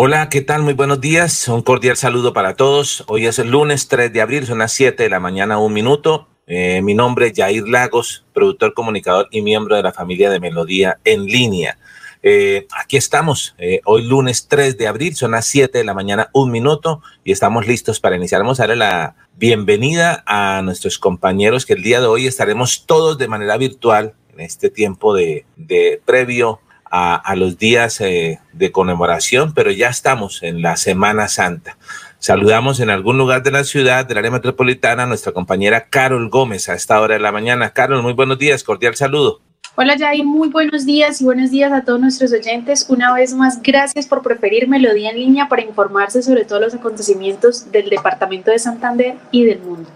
Hola, ¿qué tal? Muy buenos días. Un cordial saludo para todos. Hoy es el lunes 3 de abril, son las 7 de la mañana, un minuto. Eh, mi nombre es Jair Lagos, productor, comunicador y miembro de la familia de Melodía en línea. Eh, aquí estamos, eh, hoy lunes 3 de abril, son las 7 de la mañana, un minuto, y estamos listos para iniciar. Vamos a darle la bienvenida a nuestros compañeros que el día de hoy estaremos todos de manera virtual en este tiempo de, de previo a, los días eh, de conmemoración, pero ya estamos en la Semana Santa. Saludamos en algún lugar de la ciudad, del área metropolitana, a nuestra compañera Carol Gómez a esta hora de la mañana. Carol, muy buenos días, cordial saludo. Hola Jair, muy buenos días y buenos días a todos nuestros oyentes. Una vez más, gracias por preferir Melodía en línea para informarse sobre todos los acontecimientos del Departamento de Santander y del mundo.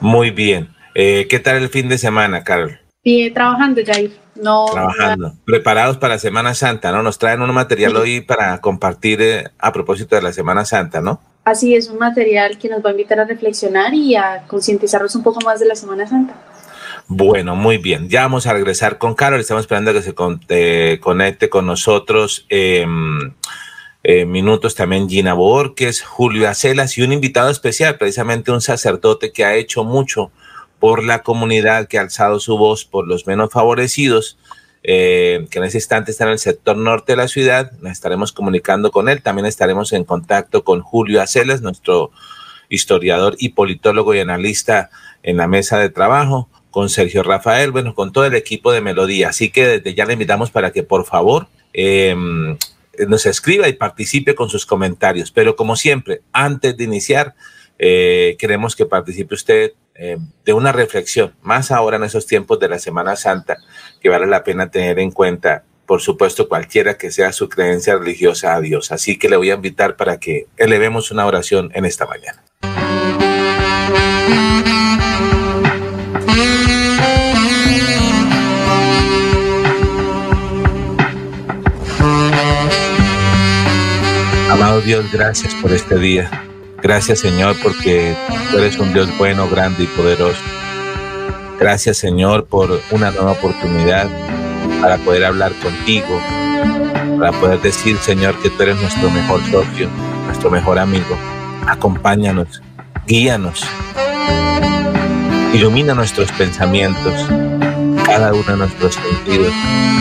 Muy bien. Eh, ¿Qué tal el fin de semana, Carol? Bien, trabajando, Jair. No, Trabajando. Preparados para Semana Santa, ¿no? Nos traen un material hoy para compartir eh, a propósito de la Semana Santa, ¿no? Así es, un material que nos va a invitar a reflexionar y a concientizarnos un poco más de la Semana Santa. Bueno, muy bien. Ya vamos a regresar con Carol. Estamos esperando que se eh, conecte con nosotros. Em, eh, minutos también Gina Borges, Julio Acelas y un invitado especial, precisamente un sacerdote que ha hecho mucho por la comunidad que ha alzado su voz por los menos favorecidos, eh, que en ese instante está en el sector norte de la ciudad. Nos estaremos comunicando con él. También estaremos en contacto con Julio Aceles, nuestro historiador y politólogo y analista en la mesa de trabajo, con Sergio Rafael, bueno, con todo el equipo de Melodía. Así que desde ya le invitamos para que por favor em, nos escriba y participe con sus comentarios. Pero como siempre, antes de iniciar, eh, queremos que participe usted eh, de una reflexión, más ahora en esos tiempos de la Semana Santa, que vale la pena tener en cuenta, por supuesto, cualquiera que sea su creencia religiosa a Dios. Así que le voy a invitar para que elevemos una oración en esta mañana. Amado Dios, gracias por este día. Gracias Señor porque tú eres un Dios bueno, grande y poderoso. Gracias Señor por una nueva oportunidad para poder hablar contigo, para poder decir Señor que tú eres nuestro mejor socio, nuestro mejor amigo. Acompáñanos, guíanos, ilumina nuestros pensamientos, cada uno de nuestros sentidos,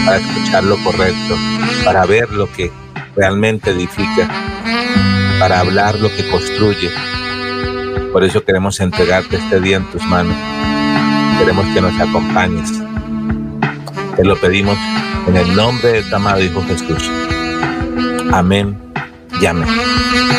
para escuchar lo correcto, para ver lo que realmente edifica para hablar lo que construye. Por eso queremos entregarte este día en tus manos. Queremos que nos acompañes. Te lo pedimos en el nombre de tu amado Hijo Jesús. Amén y amén.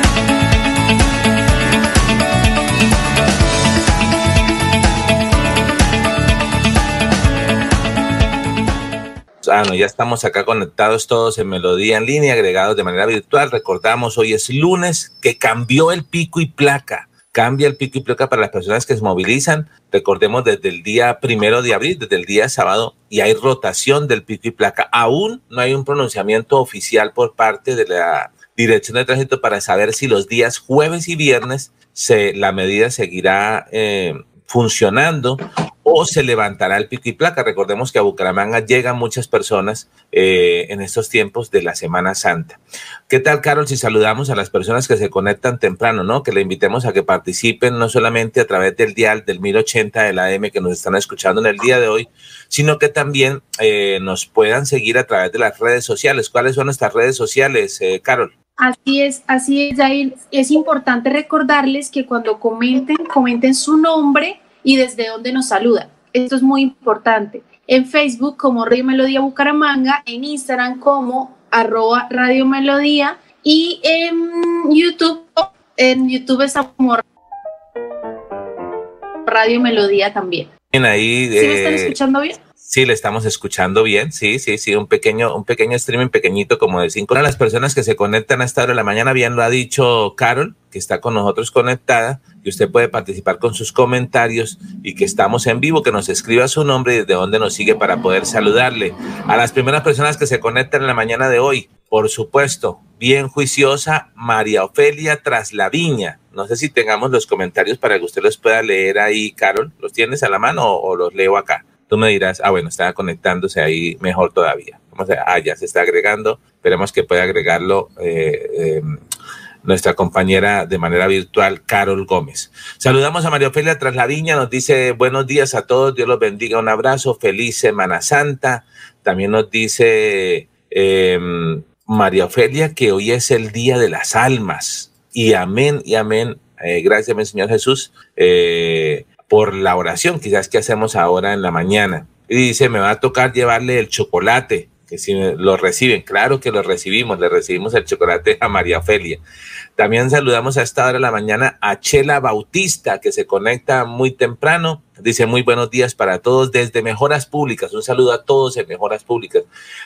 Ah, ya estamos acá conectados todos en Melodía en línea, agregados de manera virtual. Recordamos, hoy es lunes que cambió el pico y placa. Cambia el pico y placa para las personas que se movilizan. Recordemos desde el día primero de abril, desde el día sábado, y hay rotación del pico y placa. Aún no hay un pronunciamiento oficial por parte de la Dirección de Tránsito para saber si los días jueves y viernes se, la medida seguirá eh, funcionando o se levantará el pico y placa. Recordemos que a Bucaramanga llegan muchas personas eh, en estos tiempos de la Semana Santa. ¿Qué tal, Carol, si saludamos a las personas que se conectan temprano, ¿no? Que le invitemos a que participen no solamente a través del dial del 1080 de la AM que nos están escuchando en el día de hoy, sino que también eh, nos puedan seguir a través de las redes sociales. ¿Cuáles son nuestras redes sociales, eh, Carol? Así es, así es, Jair. Es importante recordarles que cuando comenten, comenten su nombre y desde dónde nos saludan. Esto es muy importante. En Facebook como Río Melodía Bucaramanga, en Instagram como arroba Radio Melodía y en YouTube, en YouTube está como Radio Melodía también. Bien, ahí. ¿Sí me están escuchando bien? Sí, le estamos escuchando bien. Sí, sí, sí, un pequeño, un pequeño streaming pequeñito como de cinco. Una de las personas que se conectan a esta hora de la mañana, bien lo ha dicho Carol, que está con nosotros conectada, y usted puede participar con sus comentarios y que estamos en vivo, que nos escriba su nombre y desde dónde nos sigue para poder saludarle. A las primeras personas que se conectan en la mañana de hoy, por supuesto, bien juiciosa, María Ofelia Traslaviña. No sé si tengamos los comentarios para que usted los pueda leer ahí, Carol. ¿Los tienes a la mano o, o los leo acá? Tú me dirás, ah, bueno, está conectándose ahí mejor todavía. Vamos a, ah, ya se está agregando. Esperemos que pueda agregarlo eh, eh, nuestra compañera de manera virtual, Carol Gómez. Saludamos a María Ofelia Trasladiña, nos dice buenos días a todos, Dios los bendiga, un abrazo, feliz Semana Santa. También nos dice eh, María Ofelia que hoy es el Día de las Almas. Y amén, y amén. Eh, gracias, mi Señor Jesús. Eh, por la oración, quizás que hacemos ahora en la mañana. Y dice, me va a tocar llevarle el chocolate, que si lo reciben, claro que lo recibimos, le recibimos el chocolate a María Ofelia. También saludamos a esta hora de la mañana a Chela Bautista, que se conecta muy temprano. Dice muy buenos días para todos desde Mejoras Públicas. Un saludo a todos en Mejoras Públicas.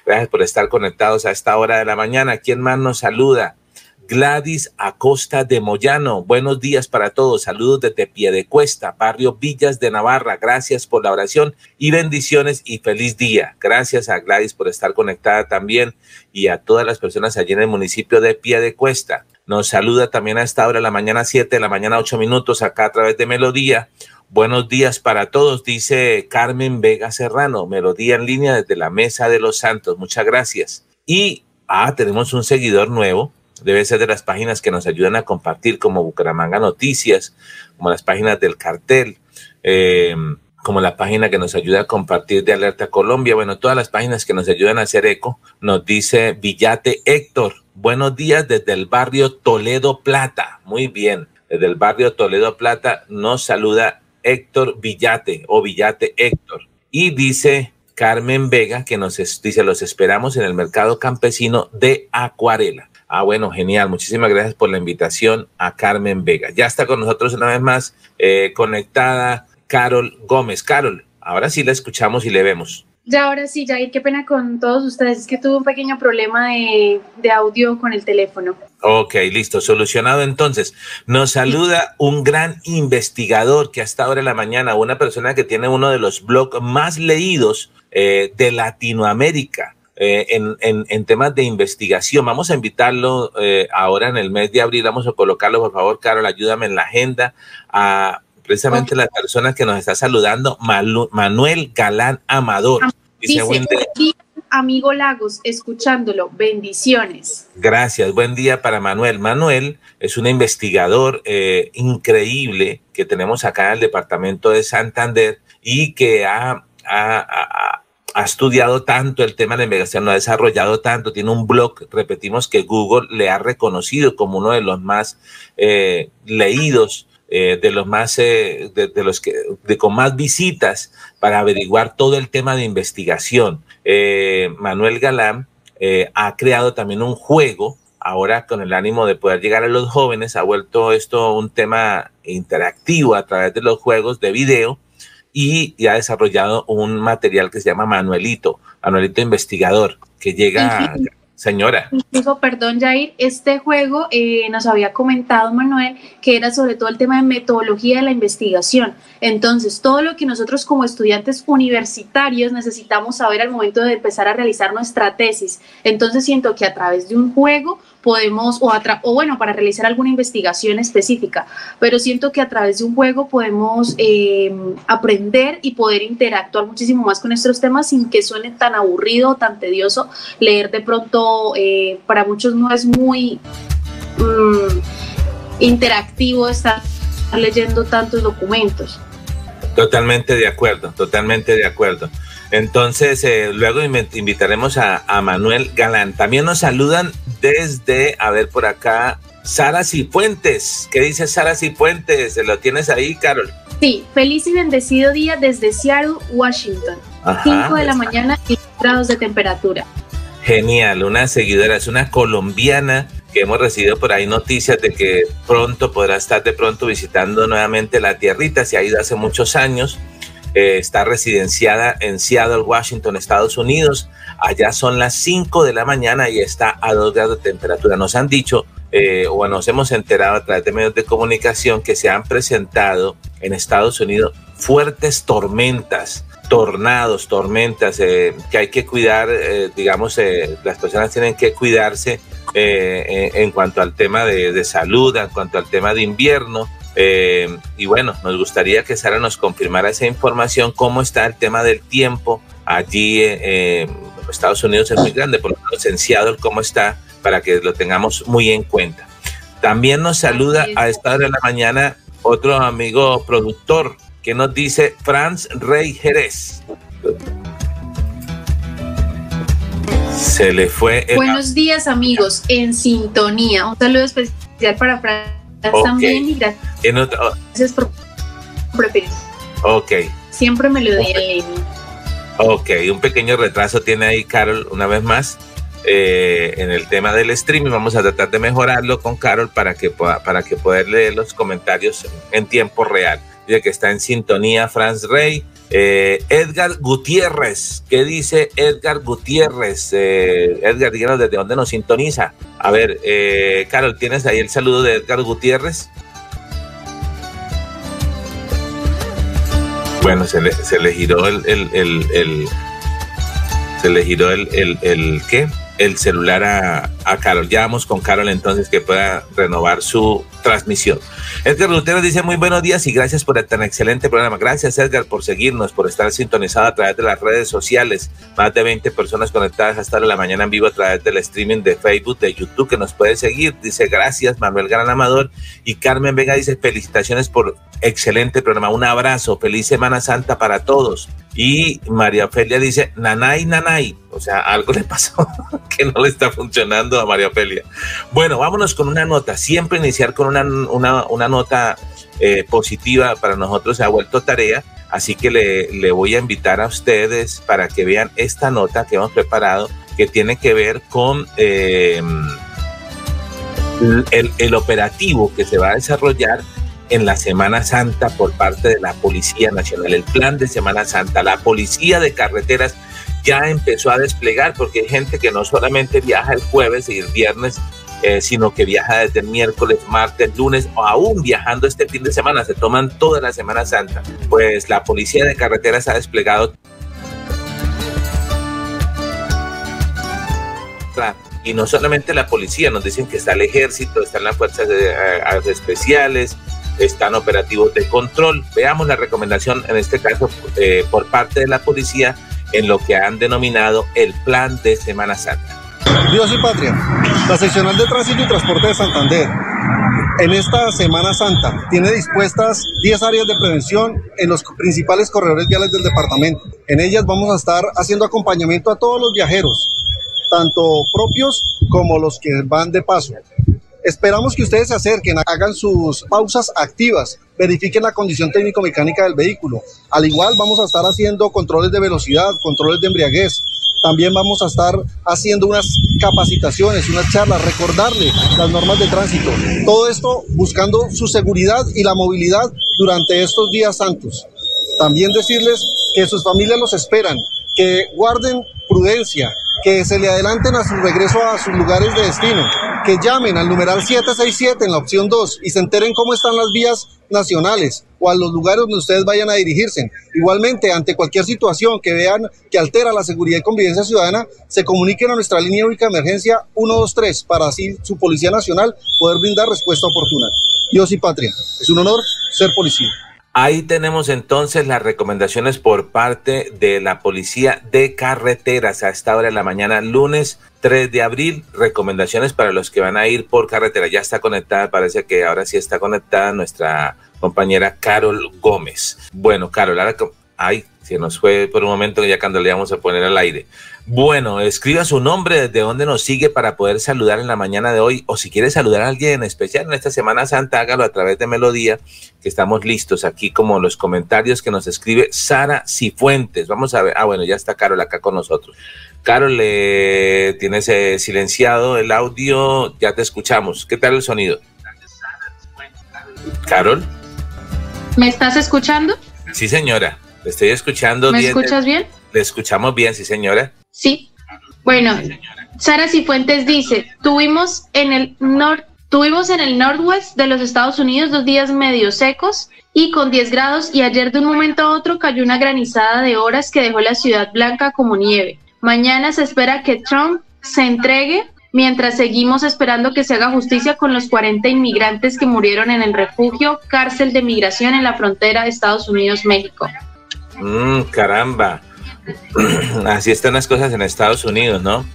Gracias por estar conectados a esta hora de la mañana. ¿Quién más nos saluda? Gladys Acosta de Moyano. Buenos días para todos. Saludos desde Piedecuesta, barrio Villas de Navarra. Gracias por la oración y bendiciones y feliz día. Gracias a Gladys por estar conectada también y a todas las personas allí en el municipio de Piedecuesta. Nos saluda también a esta hora, la mañana 7, la mañana 8 minutos, acá a través de Melodía. Buenos días para todos, dice Carmen Vega Serrano. Melodía en línea desde la Mesa de los Santos. Muchas gracias. Y, ah, tenemos un seguidor nuevo debe ser de las páginas que nos ayudan a compartir, como Bucaramanga Noticias, como las páginas del cartel, eh, como la página que nos ayuda a compartir de Alerta Colombia, bueno, todas las páginas que nos ayudan a hacer eco, nos dice Villate Héctor, buenos días desde el barrio Toledo Plata, muy bien, desde el barrio Toledo Plata nos saluda Héctor Villate o Villate Héctor. Y dice Carmen Vega que nos dice los esperamos en el mercado campesino de Acuarela. Ah, bueno, genial. Muchísimas gracias por la invitación a Carmen Vega. Ya está con nosotros una vez más eh, conectada Carol Gómez. Carol, ahora sí la escuchamos y le vemos. Ya, ahora sí, Jair, qué pena con todos ustedes. Es que tuve un pequeño problema de, de, audio con el teléfono. Ok, listo, solucionado entonces. Nos saluda un gran investigador que hasta ahora en la mañana, una persona que tiene uno de los blogs más leídos eh, de Latinoamérica eh, en, en, en, temas de investigación. Vamos a invitarlo eh, ahora en el mes de abril, vamos a colocarlo, por favor, Carol, ayúdame en la agenda a precisamente okay. la persona que nos está saludando, Malu, Manuel Galán Amador. Dice, buen día. Amigo Lagos, escuchándolo, bendiciones. Gracias, buen día para Manuel. Manuel es un investigador eh, increíble que tenemos acá en el departamento de Santander y que ha, ha, ha ha estudiado tanto el tema de la investigación, lo ha desarrollado tanto, tiene un blog, repetimos que Google le ha reconocido como uno de los más eh, leídos, eh, de los más, eh, de, de, los que, de con más visitas para averiguar todo el tema de investigación. Eh, Manuel Galán ha creado también un juego ahora con el ánimo de poder llegar a los jóvenes, ha vuelto esto un tema interactivo a través de los juegos de video y, y ha desarrollado un material que se llama Manuelito, Manuelito Investigador, que llega... Sí. Señora. Incluso, perdón, Jair, este juego eh, nos había comentado Manuel que era sobre todo el tema de metodología de la investigación. Entonces, todo lo que nosotros como estudiantes universitarios necesitamos saber al momento de empezar a realizar nuestra tesis. Entonces, siento que a través de un juego podemos, o, o bueno, para realizar alguna investigación específica, pero siento que a través de un juego podemos eh, aprender y poder interactuar muchísimo más con nuestros temas sin que suene tan aburrido tan tedioso leer de pronto, eh, para muchos no es muy mmm, interactivo estar leyendo tantos documentos. Totalmente de acuerdo, totalmente de acuerdo. Entonces, eh, luego invitaremos a, a, Manuel Galán. También nos saludan desde, a ver por acá, Sara Cifuentes. ¿Qué dice Sara Cifuentes? ¿Lo tienes ahí, Carol? Sí, feliz y bendecido día desde Seattle, Washington. 5 de la mañana y grados de temperatura. Genial, una seguidora, es una colombiana que hemos recibido por ahí noticias de que pronto podrá estar de pronto visitando nuevamente la tierrita, se ha ido hace muchos años, eh, está residenciada en Seattle, Washington, Estados Unidos, allá son las 5 de la mañana y está a 2 grados de temperatura. Nos han dicho, eh, o nos hemos enterado a través de medios de comunicación que se han presentado en Estados Unidos fuertes tormentas tornados, tormentas, eh, que hay que cuidar, eh, digamos, las personas tienen que cuidarse en cuanto al tema de, salud, en cuanto al tema de invierno. Y bueno, nos gustaría que Sara nos confirmara esa información, cómo está el tema del tiempo allí en Estados Unidos es muy grande, por lo menos en Seattle, cómo está, para que lo tengamos muy en cuenta. También nos saluda a esta hora de la mañana otro amigo productor, que nos dice Franz Rey Jerez. Se le fue. Buenos días, amigos, en sintonía. Un saludo especial para Franz también y gracias, por preferir. Ok. Siempre me lo di en Ok, un pequeño retraso tiene ahí Carol una vez más. Eh, en el tema del streaming. Vamos a tratar de mejorarlo con Carol para que, pueda, para que poder leer los comentarios en tiempo real dice que está en sintonía Franz Rey. Eh, Edgar Gutiérrez, ¿qué dice Edgar Gutiérrez? Eh, Edgar, díganos desde dónde nos sintoniza. A ver, eh, Carol, ¿tienes ahí el saludo de Edgar Gutiérrez? Bueno, se le, se le giró el, el, se le giró el, el, el ¿qué? El celular a, a, Carol. Ya vamos con Carol entonces que pueda renovar su transmisión. Edgar Lutero dice muy buenos días y gracias por el tan excelente programa. Gracias Edgar por seguirnos, por estar sintonizado a través de las redes sociales. Más de 20 personas conectadas hasta la mañana en vivo a través del streaming de Facebook, de YouTube que nos puede seguir. Dice gracias Manuel Gran Amador y Carmen Vega dice felicitaciones por excelente programa. Un abrazo, feliz Semana Santa para todos. Y María Ofelia dice, nanay, nanay. O sea, algo le pasó que no le está funcionando a María Ofelia. Bueno, vámonos con una nota. Siempre iniciar con una, una, nota eh, positiva para nosotros se ha vuelto tarea. Así que le, le, voy a invitar a ustedes para que vean esta nota que hemos preparado que tiene que ver con eh, el, el operativo que se va a desarrollar en la Semana Santa por parte de la Policía Nacional. El plan de Semana Santa, la Policía de Carreteras ya empezó a desplegar porque hay gente que no solamente viaja el jueves y el viernes, eh, sino que viaja desde el miércoles, martes, lunes o aún viajando este fin de semana, se toman toda la Semana Santa. Pues la Policía de Carreteras ha desplegado y no solamente la policía, nos dicen que está el ejército, están las fuerzas eh, especiales, están operativos de control. Veamos la recomendación, en este caso, eh, por parte de la policía, en lo que han denominado el plan de Semana Santa. Dios y patria, la seccional de tránsito y transporte de Santander en esta Semana Santa tiene dispuestas 10 áreas de prevención en los principales corredores viales del departamento. En ellas vamos a estar haciendo acompañamiento a todos los viajeros, tanto propios como los que van de paso. Esperamos que ustedes se acerquen, hagan sus pausas activas, verifiquen la condición técnico-mecánica del vehículo. Al igual vamos a estar haciendo controles de velocidad, controles de embriaguez. También vamos a estar haciendo unas capacitaciones, unas charlas, recordarle las normas de tránsito. Todo esto buscando su seguridad y la movilidad durante estos días santos. También decirles que sus familias los esperan, que guarden prudencia, que se le adelanten a su regreso a sus lugares de destino, que llamen al numeral 767 en la opción 2 y se enteren cómo están las vías nacionales o a los lugares donde ustedes vayan a dirigirse. Igualmente, ante cualquier situación que vean que altera la seguridad y convivencia ciudadana, se comuniquen a nuestra línea única de emergencia 123 para así su Policía Nacional poder brindar respuesta oportuna. Dios y patria. Es un honor ser policía. Ahí tenemos entonces las recomendaciones por parte de la Policía de Carreteras a esta hora de la mañana, lunes 3 de abril. Recomendaciones para los que van a ir por carretera. Ya está conectada, parece que ahora sí está conectada nuestra compañera Carol Gómez. Bueno, Carol, ahora, ay, se nos fue por un momento ya cuando le íbamos a poner al aire. Bueno, escriba su nombre, desde dónde nos sigue para poder saludar en la mañana de hoy, o si quiere saludar a alguien en especial en esta Semana Santa, hágalo a través de Melodía, que estamos listos aquí como los comentarios que nos escribe Sara Cifuentes. Vamos a ver, ah, bueno, ya está Carol acá con nosotros. Carol, le tienes eh, silenciado el audio, ya te escuchamos. ¿Qué tal el sonido? Carol. ¿Me estás escuchando? Sí, señora, le estoy escuchando. ¿Me escuchas bien? Le escuchamos bien, sí, señora. Sí. Bueno, Sara Cifuentes dice, tuvimos en el norte Tuvimos en el Northwest de los Estados Unidos dos días medio secos y con 10 grados y ayer de un momento a otro cayó una granizada de horas que dejó la ciudad blanca como nieve. Mañana se espera que Trump se entregue mientras seguimos esperando que se haga justicia con los 40 inmigrantes que murieron en el refugio cárcel de migración en la frontera de Estados Unidos-México. Mm, caramba. Así están las cosas en Estados Unidos, ¿no?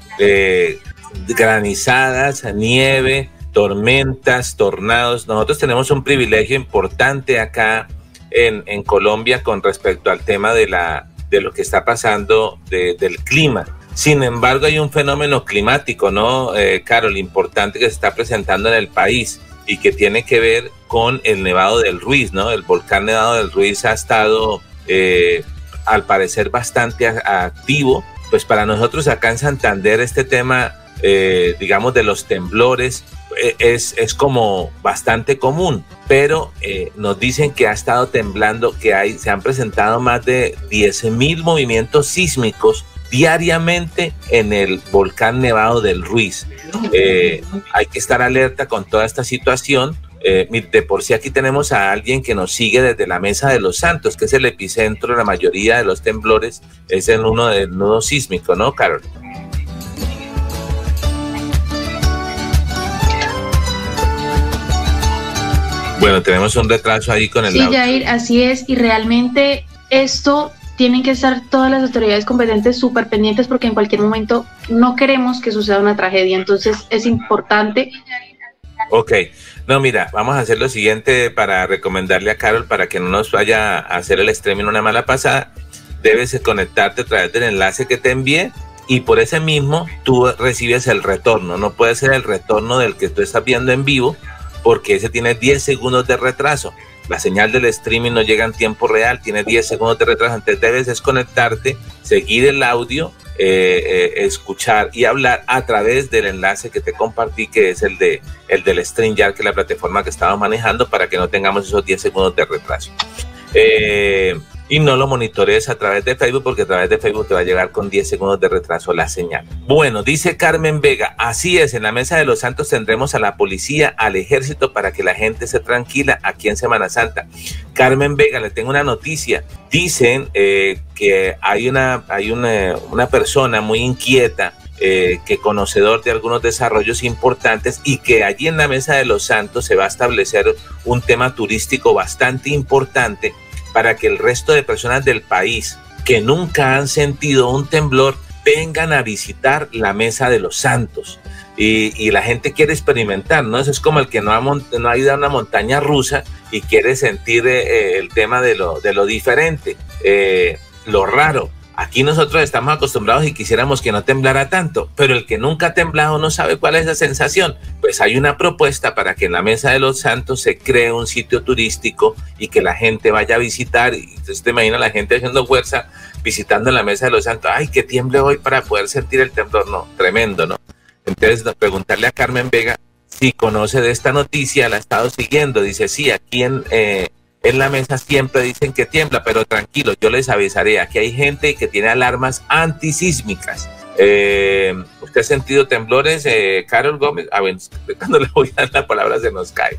granizadas, nieve, tormentas, tornados. Nosotros tenemos un privilegio importante acá en, Colombia con respecto al tema de, la, de lo que está pasando del clima. Sin embargo, hay un fenómeno climático, ¿no, eh, Carol? Importante que se está presentando en el país y que tiene que ver con el Nevado del Ruiz, ¿no? El volcán Nevado del Ruiz ha estado eh, al parecer bastante activo. Pues para nosotros acá en Santander este tema, eh, digamos, de los temblores eh, es, es como bastante común, pero eh, nos dicen que ha estado temblando, que hay, se han presentado más de 10 mil movimientos sísmicos diariamente en el volcán Nevado del Ruiz. hay que estar alerta con toda esta situación eh, de por sí aquí tenemos a alguien que nos sigue desde la Mesa de los Santos, que es el epicentro de la mayoría de los temblores, es en uno del nudo sísmico, ¿no, Carol? Bueno, tenemos un retraso ahí con el... Sí, Jair, así es, y realmente esto tienen que estar todas las autoridades competentes súper pendientes porque en cualquier momento no queremos que suceda una tragedia, entonces es importante Ok, no, mira, vamos a hacer lo siguiente para recomendarle a Carol para que no nos vaya a hacer el streaming una mala pasada. Debes conectarte a través del enlace que te envié y por ese mismo tú recibes el retorno. No puede ser el retorno del que tú estás viendo en vivo porque ese tiene 10 segundos de retraso. La señal del streaming no llega en tiempo real, tiene 10 segundos de retraso. Entonces debes desconectarte, seguir el audio eh, eh, escuchar y hablar a través del enlace que te compartí, que es el, de, el del StreamYard, que es la plataforma que estamos manejando para que no tengamos esos 10 segundos de retraso. Eh, y no lo monitorees a través de Facebook porque a través de Facebook te va a llegar con 10 segundos de retraso la señal. Bueno, dice Carmen Vega, así es, en la Mesa de los Santos tendremos a la policía, al ejército para que la gente se tranquila aquí en Semana Santa. Carmen Vega, le tengo una noticia. Dicen eh, que hay, una, hay una, una persona muy inquieta eh, que conocedor de algunos desarrollos importantes y que allí en la Mesa de los Santos se va a establecer un tema turístico bastante importante para que el resto de personas del país que nunca han sentido un temblor vengan a visitar la Mesa de los Santos. Y, la gente quiere experimentar, ¿no? Eso es como el que no ha, no ha ido a una montaña rusa y quiere sentir eh, el tema de lo, de lo diferente, eh, lo raro. Aquí nosotros estamos acostumbrados y quisiéramos que no temblara tanto, pero el que nunca ha temblado no sabe cuál es la sensación. Pues hay una propuesta para que en la Mesa de los Santos se cree un sitio turístico y que la gente vaya a visitar. Y entonces te imaginas la gente haciendo fuerza visitando la Mesa de los Santos. Ay, que tiemble hoy para poder sentir el temblor. No, tremendo, ¿no? Entonces preguntarle a Carmen Vega si conoce de esta noticia, la ha estado siguiendo. Dice, sí, aquí en... Eh, en la mesa siempre dicen que tiembla, pero tranquilo, yo les avisaré. Aquí hay gente que tiene alarmas antisísmicas. Eh, ¿Usted ha sentido temblores, eh, Carol Gómez? Ah, bueno, cuando le voy a dar la palabra se nos cae.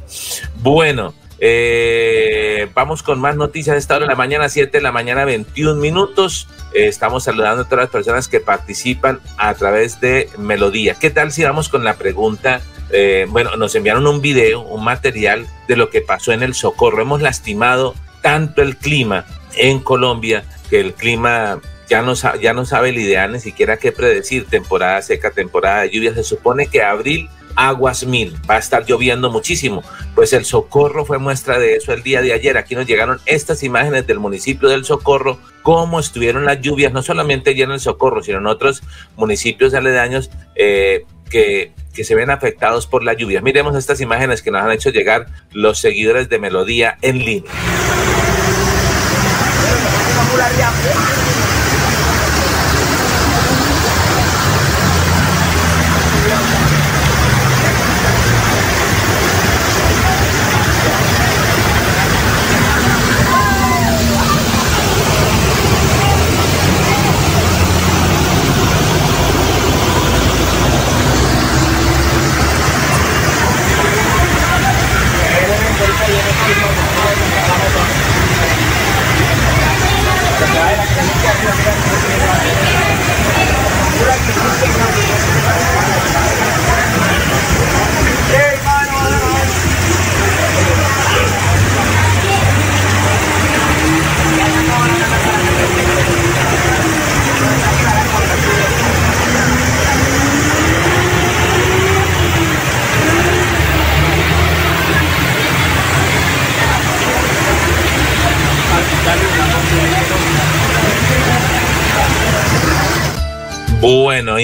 Bueno, eh, vamos con más noticias. Esta hora de la mañana, 7 de la mañana, 21 minutos. estamos saludando a todas las personas que participan a través de Melodía. ¿Qué tal si vamos con la pregunta eh, bueno, nos enviaron un video, un material de lo que pasó en el Socorro. Hemos lastimado tanto el clima en Colombia que el clima ya no, ya no sabe la idea ni siquiera qué predecir, temporada seca, temporada de lluvia. Se supone que abril aguas mil. Va a estar lloviendo muchísimo. Pues el Socorro fue muestra de eso el día de ayer. Aquí nos llegaron estas imágenes del municipio del Socorro, cómo estuvieron las lluvias, no solamente allí en el Socorro, sino en otros municipios aledaños eh, que, que se ven afectados por la lluvia. Miremos estas imágenes que nos han hecho llegar los seguidores de Melodía en línea.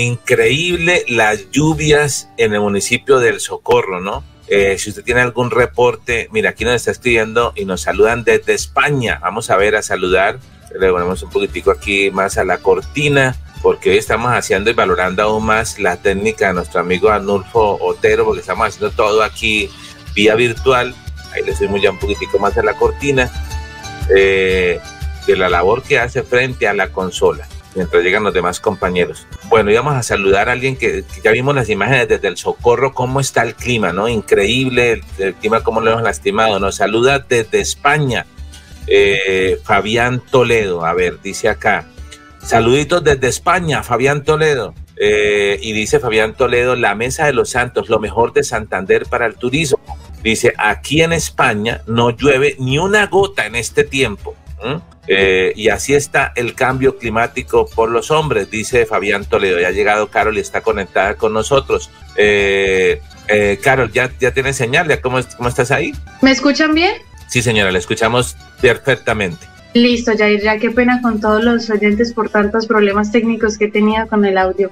Increíble las lluvias en el municipio del Socorro, ¿no? Eh, si usted tiene algún reporte, mira, aquí nos está escribiendo y nos saludan desde España. Vamos a ver, a saludar. Le ponemos un poquitico aquí más a la cortina, porque hoy estamos haciendo y valorando aún más la técnica de nuestro amigo Anulfo Otero, porque estamos haciendo todo aquí vía virtual. Ahí le subimos ya un poquitico más a la cortina eh, de la labor que hace frente a la consola mientras llegan los demás compañeros. Bueno, íbamos a saludar a alguien que, ya vimos las imágenes desde el Socorro, cómo está el clima, ¿no? Increíble el, clima, cómo lo hemos lastimado. Nos saluda desde España eh, Fabián Toledo. A ver, dice acá. Saluditos desde España, Fabián Toledo. Eh, y dice Fabián Toledo, la Mesa de los Santos, lo mejor de Santander para el turismo. Dice, aquí en España no llueve ni una gota en este tiempo. Eh, y así está el cambio climático por los hombres, dice Fabián Toledo. Ya ha llegado Carol y está conectada con nosotros. Eh, eh, Carol, ¿ya, ¿ya tienes señal? ¿Ya cómo, ¿Cómo estás ahí? ¿Me escuchan bien? Sí, señora, la escuchamos perfectamente. Listo, Jair, ya qué pena con todos los oyentes por tantos problemas técnicos que he tenido con el audio.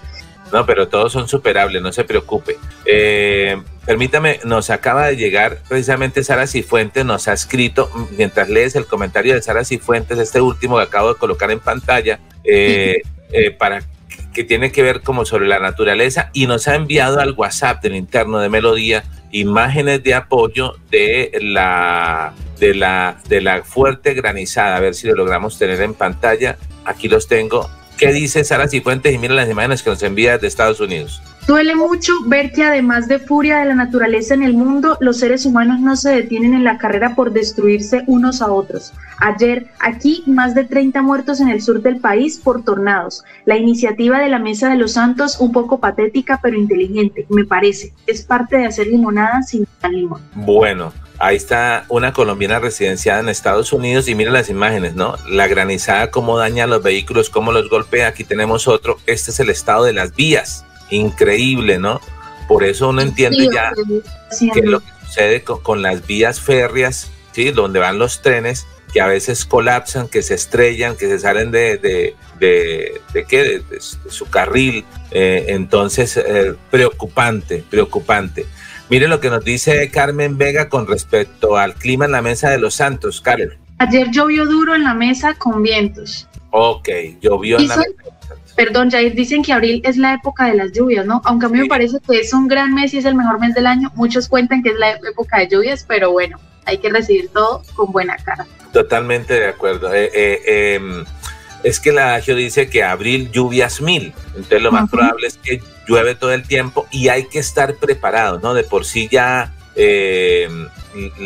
No, pero todos son superables, no se preocupe. Eh, permítame, nos acaba de llegar precisamente Sara Cifuentes, nos ha escrito, mientras lees el comentario de Sara Cifuentes, este último que acabo de colocar en pantalla, eh, eh, para que tiene que ver como sobre la naturaleza y nos ha enviado al WhatsApp del interno de Melodía imágenes de apoyo de la de la de la fuerte granizada, a ver si lo logramos tener en pantalla. Aquí los tengo ¿Qué dice Sara Cifuentes? Y mira las imágenes que nos envía de Estados Unidos. Duele mucho ver que además de furia de la naturaleza en el mundo, los seres humanos no se detienen en la carrera por destruirse unos a otros. Ayer, aquí, más de 30 muertos en el sur del país por tornados. La iniciativa de la Mesa de los Santos, un poco patética pero inteligente, me parece. Es parte de hacer limonada sin limón. Bueno, Ahí está una colombiana residenciada en Estados Unidos y mira las imágenes, ¿no? La granizada, cómo daña a los vehículos, cómo los golpea. Aquí tenemos otro. Este es el estado de las vías. Increíble, ¿no? Por eso uno entiende ya qué es lo que sucede con, las vías férreas, ¿sí? Donde van los trenes, que a veces colapsan, que se estrellan, que se salen de, de, de, qué, de, su carril. Eh, entonces, eh, preocupante, preocupante. Mire lo que nos dice Carmen Vega con respecto al clima en la mesa de los Santos, Karen. Ayer llovió duro en la mesa con vientos. Ok, llovió en la mesa. Perdón, Jair, dicen que abril es la época de las lluvias, ¿no? Aunque a mí me parece que es un gran mes y es el mejor mes del año, muchos cuentan que es la época de lluvias, pero bueno, hay que recibir todo con buena cara. Totalmente de acuerdo. Eh, eh, em, es que la adagio dice que abril lluvias mil, entonces lo más probable es que llueve todo el tiempo y hay que estar preparados, ¿no? De por sí ya... Eh,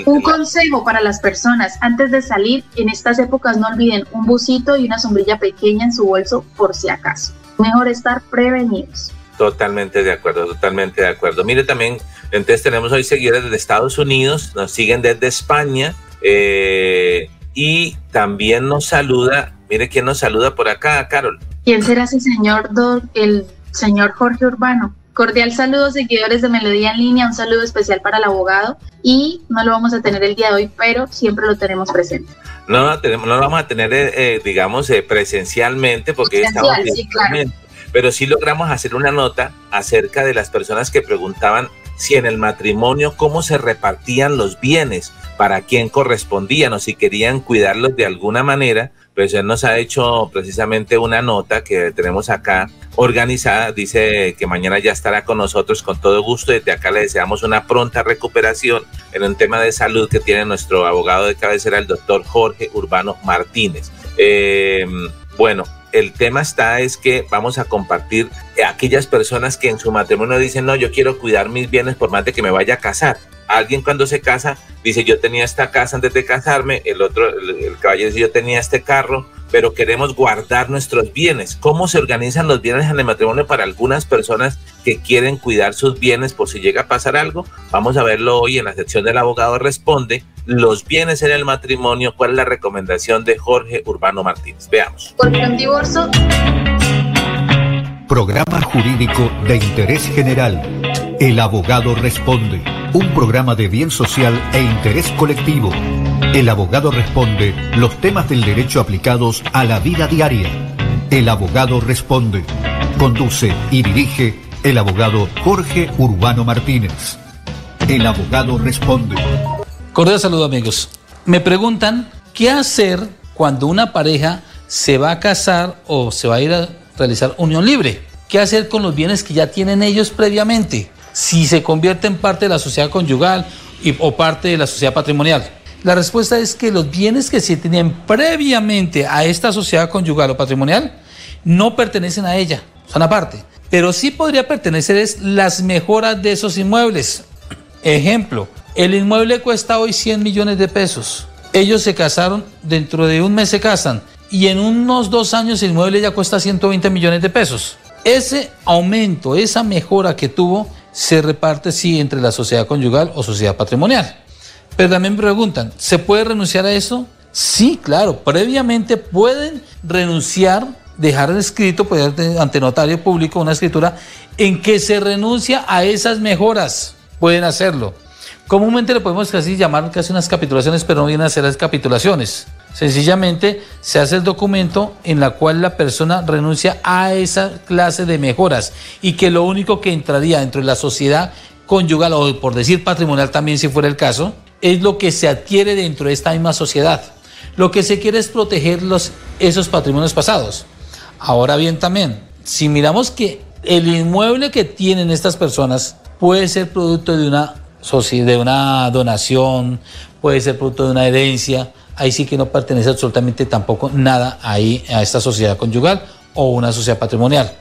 un consejo para las personas, antes de salir en estas épocas no olviden un busito y una sombrilla pequeña en su bolso por si acaso. Mejor estar prevenidos. Totalmente de acuerdo, totalmente de acuerdo. Mire también, entonces tenemos hoy seguidores desde Estados Unidos, nos siguen desde España eh, y también nos saluda, mire quién nos saluda por acá, Carol. ¿Quién será ese señor, el señor Jorge Urbano. Cordial saludo, seguidores de Melodía en línea, un saludo especial para el abogado y no lo vamos a tener el día de hoy, pero siempre lo tenemos presente. No, tenemos, no lo vamos a tener, eh, eh, digamos, eh, presencialmente porque estamos... Sí, claro. Pero sí logramos hacer una nota acerca de las personas que preguntaban si en el matrimonio cómo se repartían los bienes, para quién correspondían o si querían cuidarlos de alguna manera, pues él nos ha hecho precisamente una nota que tenemos acá organizada. Dice que mañana ya estará con nosotros con todo gusto. Desde acá le deseamos una pronta recuperación en un tema de salud que tiene nuestro abogado de cabecera, el doctor Jorge Urbano Martínez. Eh, bueno, el tema está es que vamos a compartir aquellas personas que en su matrimonio dicen, no, yo quiero cuidar mis bienes por más de que me vaya a casar. Alguien cuando se casa dice, yo tenía esta casa antes de casarme, el otro, el, caballero dice, yo tenía este carro, pero queremos guardar nuestros bienes. ¿Cómo se organizan los bienes en el matrimonio para algunas personas que quieren cuidar sus bienes por si llega a pasar algo? Vamos a verlo hoy en la sección del abogado responde los bienes en el matrimonio. ¿Cuál es la recomendación de Jorge Urbano Martínez? Veamos. Porque un divorcio. Programa jurídico de interés general. El abogado responde. Un programa de bien social e interés colectivo. El abogado responde los temas del derecho aplicados a la vida diaria. El abogado responde. Conduce y dirige el abogado Jorge Urbano Martínez. El abogado responde. Cordial saludo amigos. Me preguntan qué hacer cuando una pareja se va a casar o se va a ir a realizar unión libre. ¿Qué hacer con los bienes que ya tienen ellos previamente? Si se convierte en parte de la sociedad conyugal o parte de la sociedad patrimonial. La respuesta es que los bienes que se tienen previamente a esta sociedad conyugal o patrimonial no pertenecen a ella, son aparte. Pero sí podría pertenecer las mejoras de esos inmuebles. Ejemplo, el inmueble cuesta hoy 100 millones de pesos. Ellos se casaron, dentro de un mes se casan y en unos dos años el inmueble ya cuesta 120 millones de pesos. Ese aumento, esa mejora que tuvo, se reparte sí entre la sociedad conyugal o sociedad patrimonial. Pero también preguntan, ¿se puede renunciar a eso? Sí, claro, previamente pueden renunciar, dejar escrito, ante notario público una escritura en que se renuncia a esas mejoras. Pueden hacerlo. Comúnmente le podemos casi llamar casi unas capitulaciones, pero no vienen a ser las capitulaciones. Sencillamente se hace el documento en la cual la persona renuncia a esa clase de mejoras y que lo único que entraría dentro de la sociedad conyugal o por decir patrimonial también si fuera el caso, es lo que se adquiere dentro de esta misma sociedad. Lo que se quiere es proteger los, esos patrimonios pasados. Ahora bien también, si miramos que el inmueble que tienen estas personas puede ser producto de una, de una donación, puede ser producto de una herencia, ahí sí que no pertenece absolutamente tampoco nada ahí a esta sociedad conyugal o una sociedad patrimonial.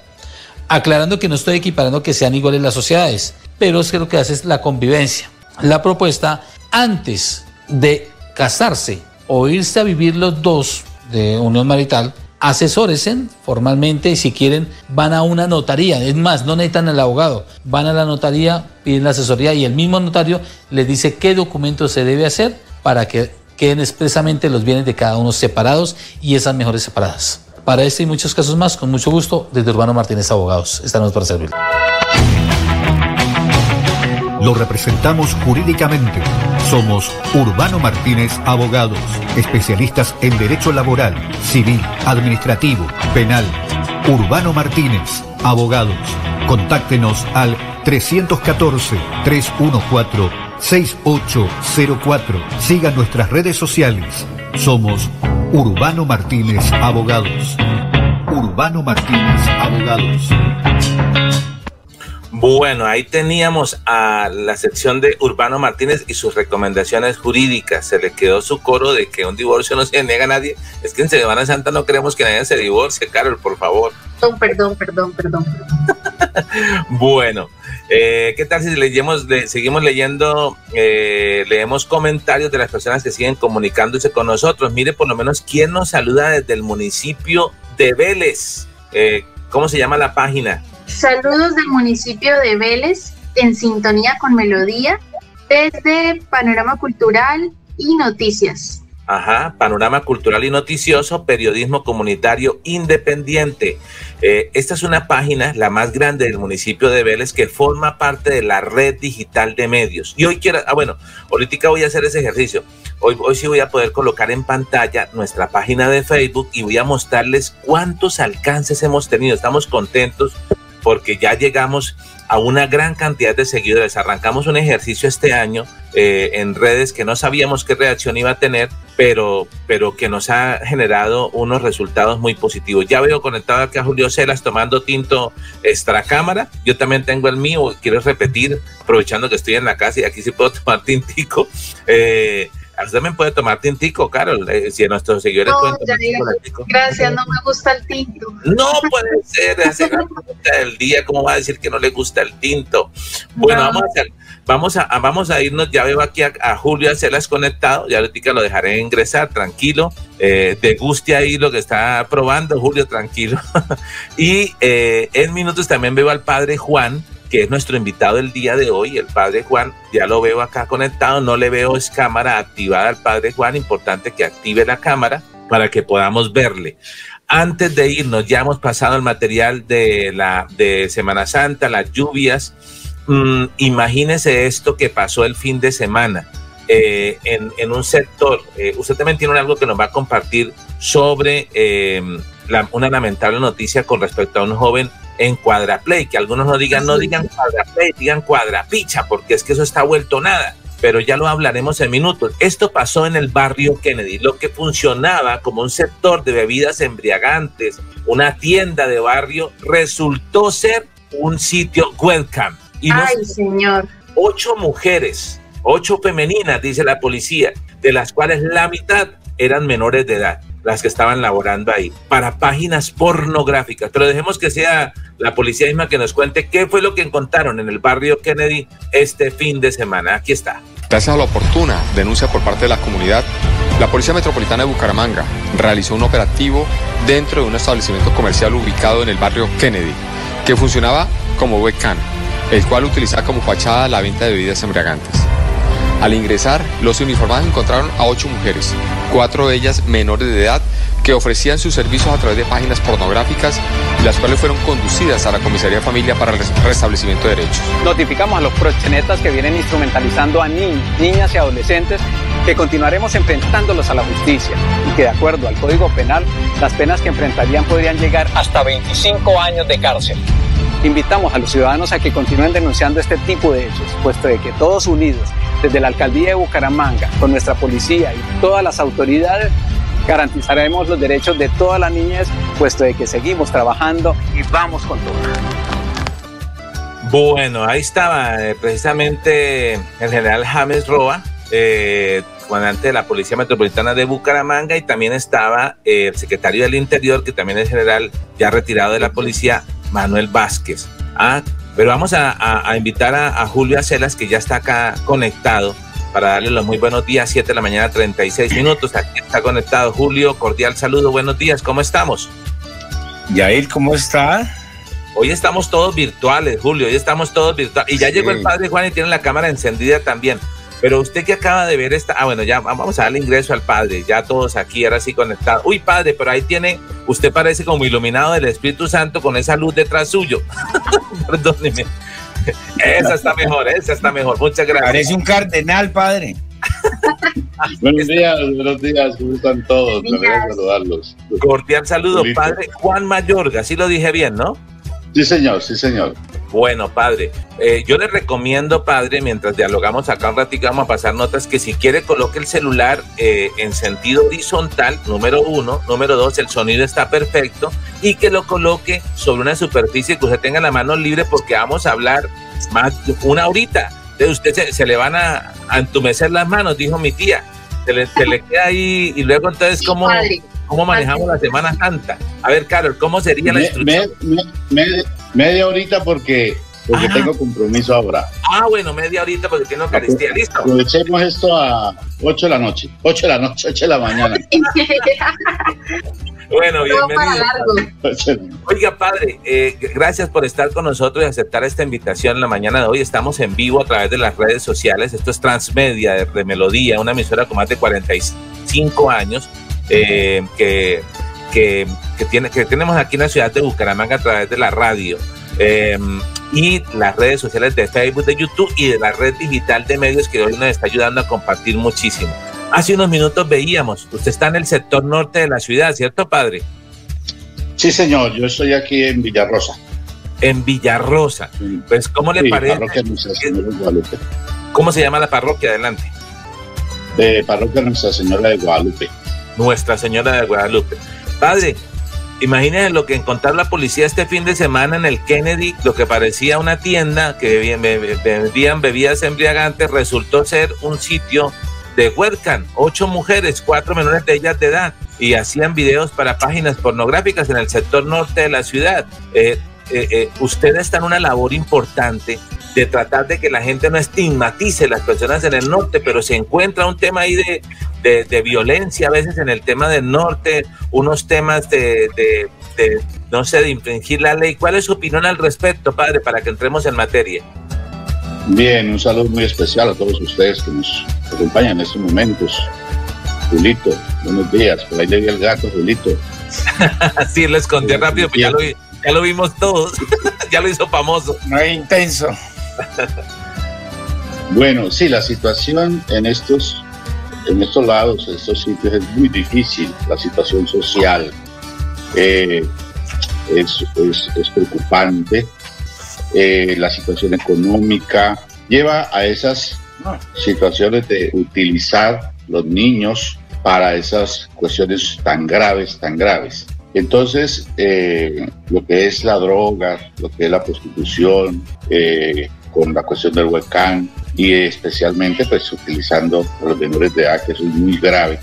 Aclarando que no estoy equiparando que sean iguales las sociedades, pero es que lo que hace es la convivencia. La propuesta, antes de casarse o irse a vivir los dos de unión marital, asesóresen formalmente y si quieren van a una notaría. Es más, no necesitan al abogado, van a la notaría, piden la asesoría y el mismo notario les dice qué documento se debe hacer para que queden expresamente los bienes de cada uno separados y esas mejores separadas. Para este y muchos casos más, con mucho gusto, desde Urbano Martínez Abogados. Estamos para servir. Lo representamos jurídicamente. Somos Urbano Martínez Abogados, especialistas en derecho laboral, civil, administrativo, penal. Urbano Martínez Abogados. Contáctenos al 314 314 6804. Siga nuestras redes sociales. Somos Urbano Martínez Abogados. Urbano Martínez Abogados. Bueno, ahí teníamos a la sección de Urbano Martínez y sus recomendaciones jurídicas. Se le quedó su coro de que un divorcio no se niega a nadie. Es que en Semana Santa no queremos que nadie se divorcie, Carol, por favor. Perdón, perdón, perdón, perdón. bueno, eh, ¿Qué tal si leemos, seguimos leyendo, eh, leemos comentarios de las personas que siguen comunicándose con nosotros? Mire por lo menos quién nos saluda desde el municipio de Vélez. Eh, ¿Cómo se llama la página? Saludos del municipio de Vélez en sintonía con Melodía desde Panorama Cultural y Noticias. Ajá, panorama cultural y noticioso, periodismo comunitario independiente. Eh, esta es una página, la más grande del municipio de Vélez, que forma parte de la red digital de medios. Y hoy quiero, ah, bueno, ahorita voy a hacer ese ejercicio. Hoy, hoy sí voy a poder colocar en pantalla nuestra página de Facebook y voy a mostrarles cuántos alcances hemos tenido. Estamos contentos porque ya llegamos a una gran cantidad de seguidores. Arrancamos un ejercicio este año eh, en redes que no sabíamos qué reacción iba a tener, pero, pero que nos ha generado unos resultados muy positivos. Ya veo conectado aquí a Julio Celas tomando tinto extra cámara. Yo también tengo el mío. Quiero repetir, aprovechando que estoy en la casa y aquí sí puedo tomar tintico. Eh, Usted también puede tomar tintico, Carol, eh, si nuestros seguidores no, pueden tomar tintico. Gracias, no me gusta el tinto. No puede ser, hace la pregunta del día, ¿cómo va a decir que no le gusta el tinto? Bueno, no. vamos, a, vamos, a, vamos a irnos, ya veo aquí a, a Julio Acelas conectado, ya ahorita lo dejaré ingresar, tranquilo, eh, guste ahí lo que está probando, Julio, tranquilo. y eh, en minutos también veo al padre Juan, que es nuestro invitado el día de hoy, el padre Juan. Ya lo veo acá conectado, no le veo es cámara activada al padre Juan. Importante que active la cámara para que podamos verle. Antes de irnos, ya hemos pasado el material de la de Semana Santa, las lluvias. Mm, imagínese esto que pasó el fin de semana. Eh, en, en, un sector, eh, usted también tiene algo que nos va a compartir sobre eh, una lamentable noticia con respecto a un joven en cuadraplay, que algunos no digan, no digan cuadraplay, digan cuadrapicha, porque es que eso está vuelto nada, pero ya lo hablaremos en minutos. Esto pasó en el barrio Kennedy, lo que funcionaba como un sector de bebidas embriagantes, una tienda de barrio, resultó ser un sitio webcam. Y Ay, señor. Ocho mujeres, ocho femeninas, dice la policía, de las cuales la mitad eran menores de edad las que estaban laborando ahí, para páginas pornográficas. Pero dejemos que sea la policía misma que nos cuente qué fue lo que encontraron en el barrio Kennedy este fin de semana. Aquí está. Gracias a la oportuna denuncia por parte de la comunidad, la Policía Metropolitana de Bucaramanga realizó un operativo dentro de un establecimiento comercial ubicado en el barrio Kennedy, que funcionaba como webcam, el cual utilizaba como fachada la venta de bebidas embriagantes. Al ingresar, los uniformados encontraron a ocho mujeres, cuatro de ellas menores de edad, que ofrecían sus servicios a través de páginas pornográficas, las cuales fueron conducidas a la Comisaría de Familia para el restablecimiento de derechos. Notificamos a los proxenetas que vienen instrumentalizando a niños, niñas y adolescentes que continuaremos enfrentándolos a la justicia y que de acuerdo al Código Penal, las penas que enfrentarían podrían llegar hasta 25 años de cárcel. Invitamos a los ciudadanos a que continúen denunciando este tipo de hechos, puesto de que todos unidos desde la alcaldía de Bucaramanga, con nuestra policía y todas las autoridades, garantizaremos los derechos de todas las niñas, puesto de que seguimos trabajando y vamos con todo. Bueno, ahí estaba eh, precisamente el general James Roa, eh, comandante de la Policía Metropolitana de Bucaramanga, y también estaba eh, el secretario del Interior, que también es general ya retirado de la policía, Manuel Vázquez. Ah, pero vamos a, invitar a, Julio Acelas, que ya está acá conectado, para darle los muy buenos días, 7 de la mañana, 36 minutos. Aquí está conectado Julio, cordial saludo, buenos días, ¿cómo estamos? Yair, ¿cómo está? Hoy estamos todos virtuales, Julio, hoy estamos todos virtuales. Y ya llegó el padre Juan y tiene la cámara encendida también. Pero usted que acaba de ver esta, ah, bueno, ya vamos a darle ingreso al padre, ya todos aquí, ahora sí conectados. Uy, padre, pero ahí tiene, usted parece como iluminado del Espíritu Santo con esa luz detrás suyo. Perdóneme. Esa está mejor, esa está mejor. Muchas gracias. Parece un cardenal, padre. buenos días, buenos días, ¿cómo están todos? Me voy a saludarlos. Cordial saludo, padre Juan Mayorga, así lo dije bien, ¿no? Sí, señor, sí, señor. Bueno, padre, eh, yo le recomiendo, padre, mientras dialogamos acá un ratito, vamos a pasar notas, que si quiere coloque el celular eh, en sentido horizontal, número uno, número dos, el sonido está perfecto, y que lo coloque sobre una superficie que usted tenga la mano libre, porque vamos a hablar más de una horita. De usted se, le van a, entumecer las manos, dijo mi tía. Se le, queda ahí, y luego entonces, ¿cómo, ¿cómo manejamos la Semana Santa? A ver, Carol, ¿cómo sería la instrucción? Media horita porque, porque tengo compromiso ahora. Ah, bueno, media horita porque tengo Eucaristía. Listo. Aprovechemos esto a 8 de la noche. 8 de la noche, 8 de la mañana. Bueno, bienvenido. Oiga, padre, eh, gracias por estar con nosotros y aceptar esta invitación en la mañana de hoy. Estamos en vivo a través de las redes sociales. Esto es Transmedia de, Melodía, una emisora con más de 46 cinco años eh, que, que, que, tiene, que tenemos aquí en la ciudad de Bucaramanga a través de la radio. Eh, y las redes sociales de Facebook, de YouTube y de la red digital de medios que hoy nos está ayudando a compartir muchísimo. Hace unos minutos veíamos, usted está en el sector norte de la ciudad, ¿cierto, padre? Sí, señor, yo estoy aquí en Villarrosa. En Villarrosa. Pues, ¿cómo le Sí, parece? parroquia Nuestra Señora de Guadalupe. ¿Cómo se llama la parroquia? Adelante. De parroquia Nuestra Señora de Guadalupe. Nuestra Señora de Guadalupe. Padre, imagínese lo que encontró la policía este fin de semana en el Kennedy, lo que parecía una tienda que vendían- bebidas embriagantes, resultó ser un sitio de webcam. Ocho mujeres, cuatro menores de ellas de edad, y hacían videos para páginas pornográficas en el sector norte de la ciudad. Eh, eh, eh, en una labor importante de tratar de que la gente no estigmatice las personas en el norte, pero se encuentra un tema ahí de, de, de violencia a veces en el tema del norte, unos temas de, de- de, no sé, de infringir la ley. ¿Cuál es su opinión al respecto, padre, para que entremos en materia? Bien, un saludo muy especial a todos ustedes que nos acompañan en estos momentos. Julito, buenos días. Por ahí le vi el gato, Julito. Así lo escondió rápido, pues ya lo, ya lo vimos todos, ya lo hizo famoso. No es intenso. Bueno, sí, la situación en estos, en estos lados, en estos sitios es muy difícil. La situación social eh, es, es- preocupante. Eh, la situación económica lleva a esas situaciones de utilizar los niños para esas cuestiones tan graves, tan graves. Entonces, eh, lo que es la droga, lo que es la prostitución, eh, con la cuestión del webcam y especialmente pues utilizando los menores de edad, que eso es muy grave.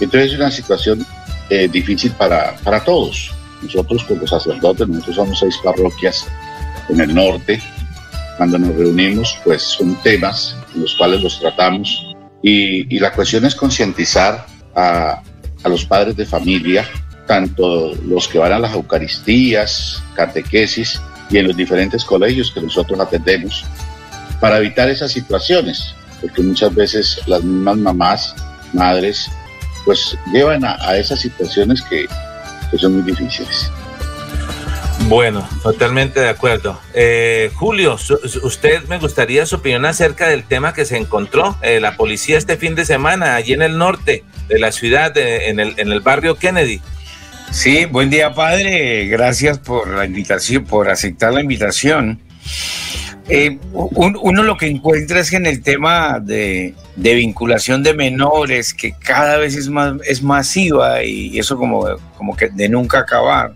Entonces es una situación eh, difícil para, para todos. Nosotros como sacerdotes, nosotros somos seis parroquias en el norte. Cuando nos reunimos, pues son temas en los cuales los tratamos y, y la cuestión es concientizar a, a los padres de familia, tanto los que van a las Eucaristías, catequesis y en los diferentes colegios que nosotros atendemos, para evitar esas situaciones, porque muchas veces las mismas mamás, madres, pues llevan a, a esas situaciones que, que son muy difíciles. Bueno, totalmente de acuerdo. Eh, Julio, su- usted me gustaría su opinión acerca del tema que se encontró eh, la policía este fin de semana allí en el norte de la ciudad, en, el, en el barrio Kennedy. Sí, buen día, padre. Gracias por la invitación, por aceptar la invitación. Eh, un- uno lo que encuentra es que en el tema de, de vinculación de menores, que cada vez es más es masiva y eso como, como que de nunca acabar.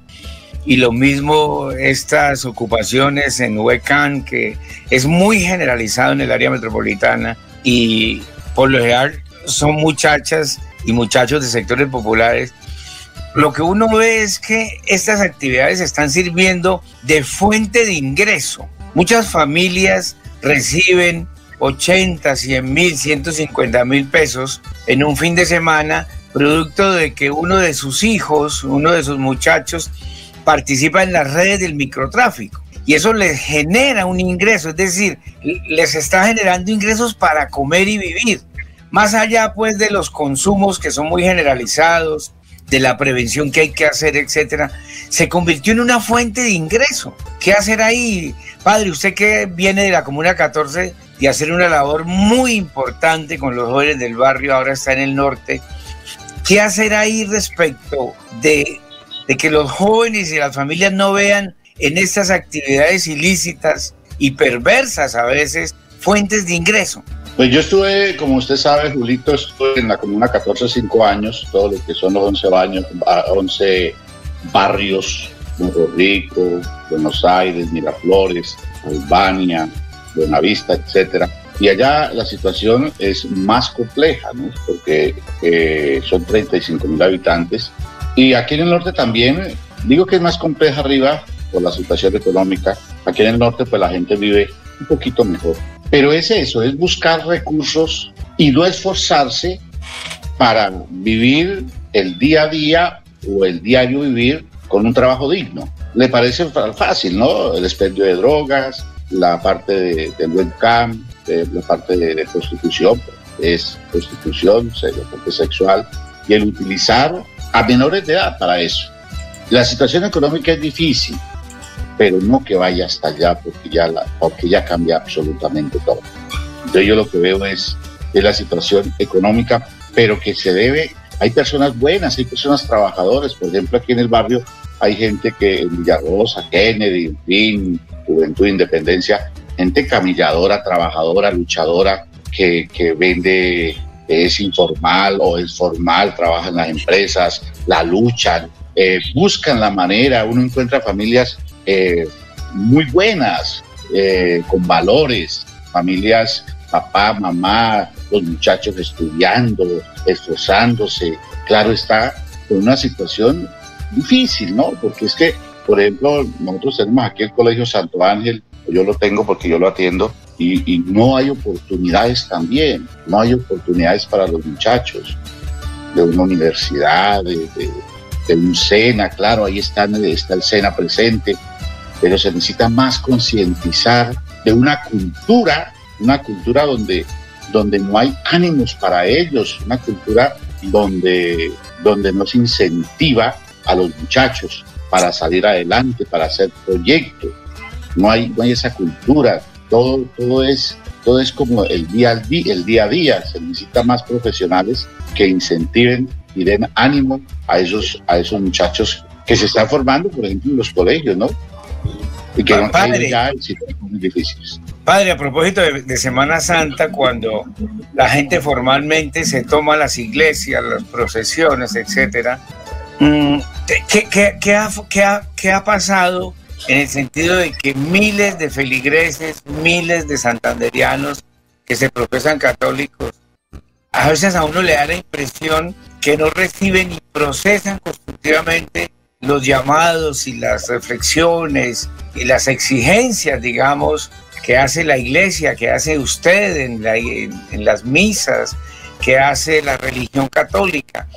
Y lo mismo estas ocupaciones en webcam, que es muy generalizado en el área metropolitana y por lo general son muchachas y muchachos de sectores populares lo que uno ve es que estas actividades están sirviendo de fuente de ingreso. Muchas familias reciben 80, 100 mil, 150 mil pesos en un fin de semana, producto de que uno de sus hijos, uno de sus muchachos, participa en las redes del microtráfico. Y eso les genera un ingreso, es decir, les está generando ingresos para comer y vivir. Más allá pues de los consumos que son muy generalizados, de la prevención que hay que hacer, etcétera, se convirtió en una fuente de ingreso. ¿Qué hacer ahí? Padre, usted que viene de la Comuna 14 y hacer una labor muy importante con los jóvenes del barrio, ahora está en el norte, ¿qué hacer ahí respecto de, de que los jóvenes y las familias no vean en estas actividades ilícitas y perversas a veces fuentes de ingreso? Pues yo estuve, como usted sabe, Julito, estuve en la Comuna 14 cinco años, todo lo que son los 11, baños, ah, 11 barrios, Morro Rico, Buenos Aires, Miraflores, Albania, Buenavista, etcétera. Y allá la situación es más compleja, ¿no? porque eh, son 35 mil habitantes. Y aquí en el norte también, digo que es más compleja arriba por la situación económica. Aquí en el norte, pues la gente vive un poquito mejor. Pero es eso, es buscar recursos y no esforzarse para vivir el día a día o el diario vivir con un trabajo digno. Le parece fácil, ¿no? El expendio de drogas, la parte de, del webcam, la parte de, prostitución, es prostitución, sexual y el utilizar a menores de edad para eso. La situación económica es difícil, pero no que vaya hasta allá porque ya, porque ya cambia absolutamente todo. Entonces yo lo que veo es, es la situación económica, pero que se debe, hay personas buenas, hay personas trabajadoras, por ejemplo aquí en el barrio hay gente que en Villarrosa, Kennedy, en fin, Juventud Independencia, gente camilladora, trabajadora, luchadora, que, que vende, es informal o es formal, trabaja en las empresas, la luchan, eh, buscan la manera, uno encuentra familias eh, muy buenas, eh, con valores, familias, papá, mamá, los muchachos estudiando, esforzándose, claro está, con una situación difícil, ¿no? Porque es que, por ejemplo, nosotros tenemos aquí el Colegio Santo Ángel, yo lo tengo porque yo lo atiendo, y, no hay oportunidades también, no hay oportunidades para los muchachos de una universidad, de, un SENA, claro, ahí está, está el SENA presente, pero se necesita más concientizar de una cultura, una cultura donde, donde no hay ánimos para ellos, una cultura donde, donde no se incentiva a los muchachos para salir adelante, para hacer proyectos. No hay, no hay esa cultura, todo, todo, es, todo es como el día, al día, el día a día. Se necesita más profesionales que incentiven y den ánimo a esos, a esos muchachos que se están formando, por ejemplo, en los colegios, ¿no? Y que no padre, situaciones difíciles. Padre, a propósito de, Semana Santa, cuando la gente formalmente se toma las iglesias, las procesiones, etcétera, mm, ¿qué, qué, ha, qué ha pasado en el sentido de que miles de feligreses, miles de santanderianos que se profesan católicos, a veces a uno le da la impresión que no reciben y procesan constructivamente los llamados y las reflexiones y las exigencias, digamos, que hace la iglesia, que hace usted en, las misas, que hace la religión católica.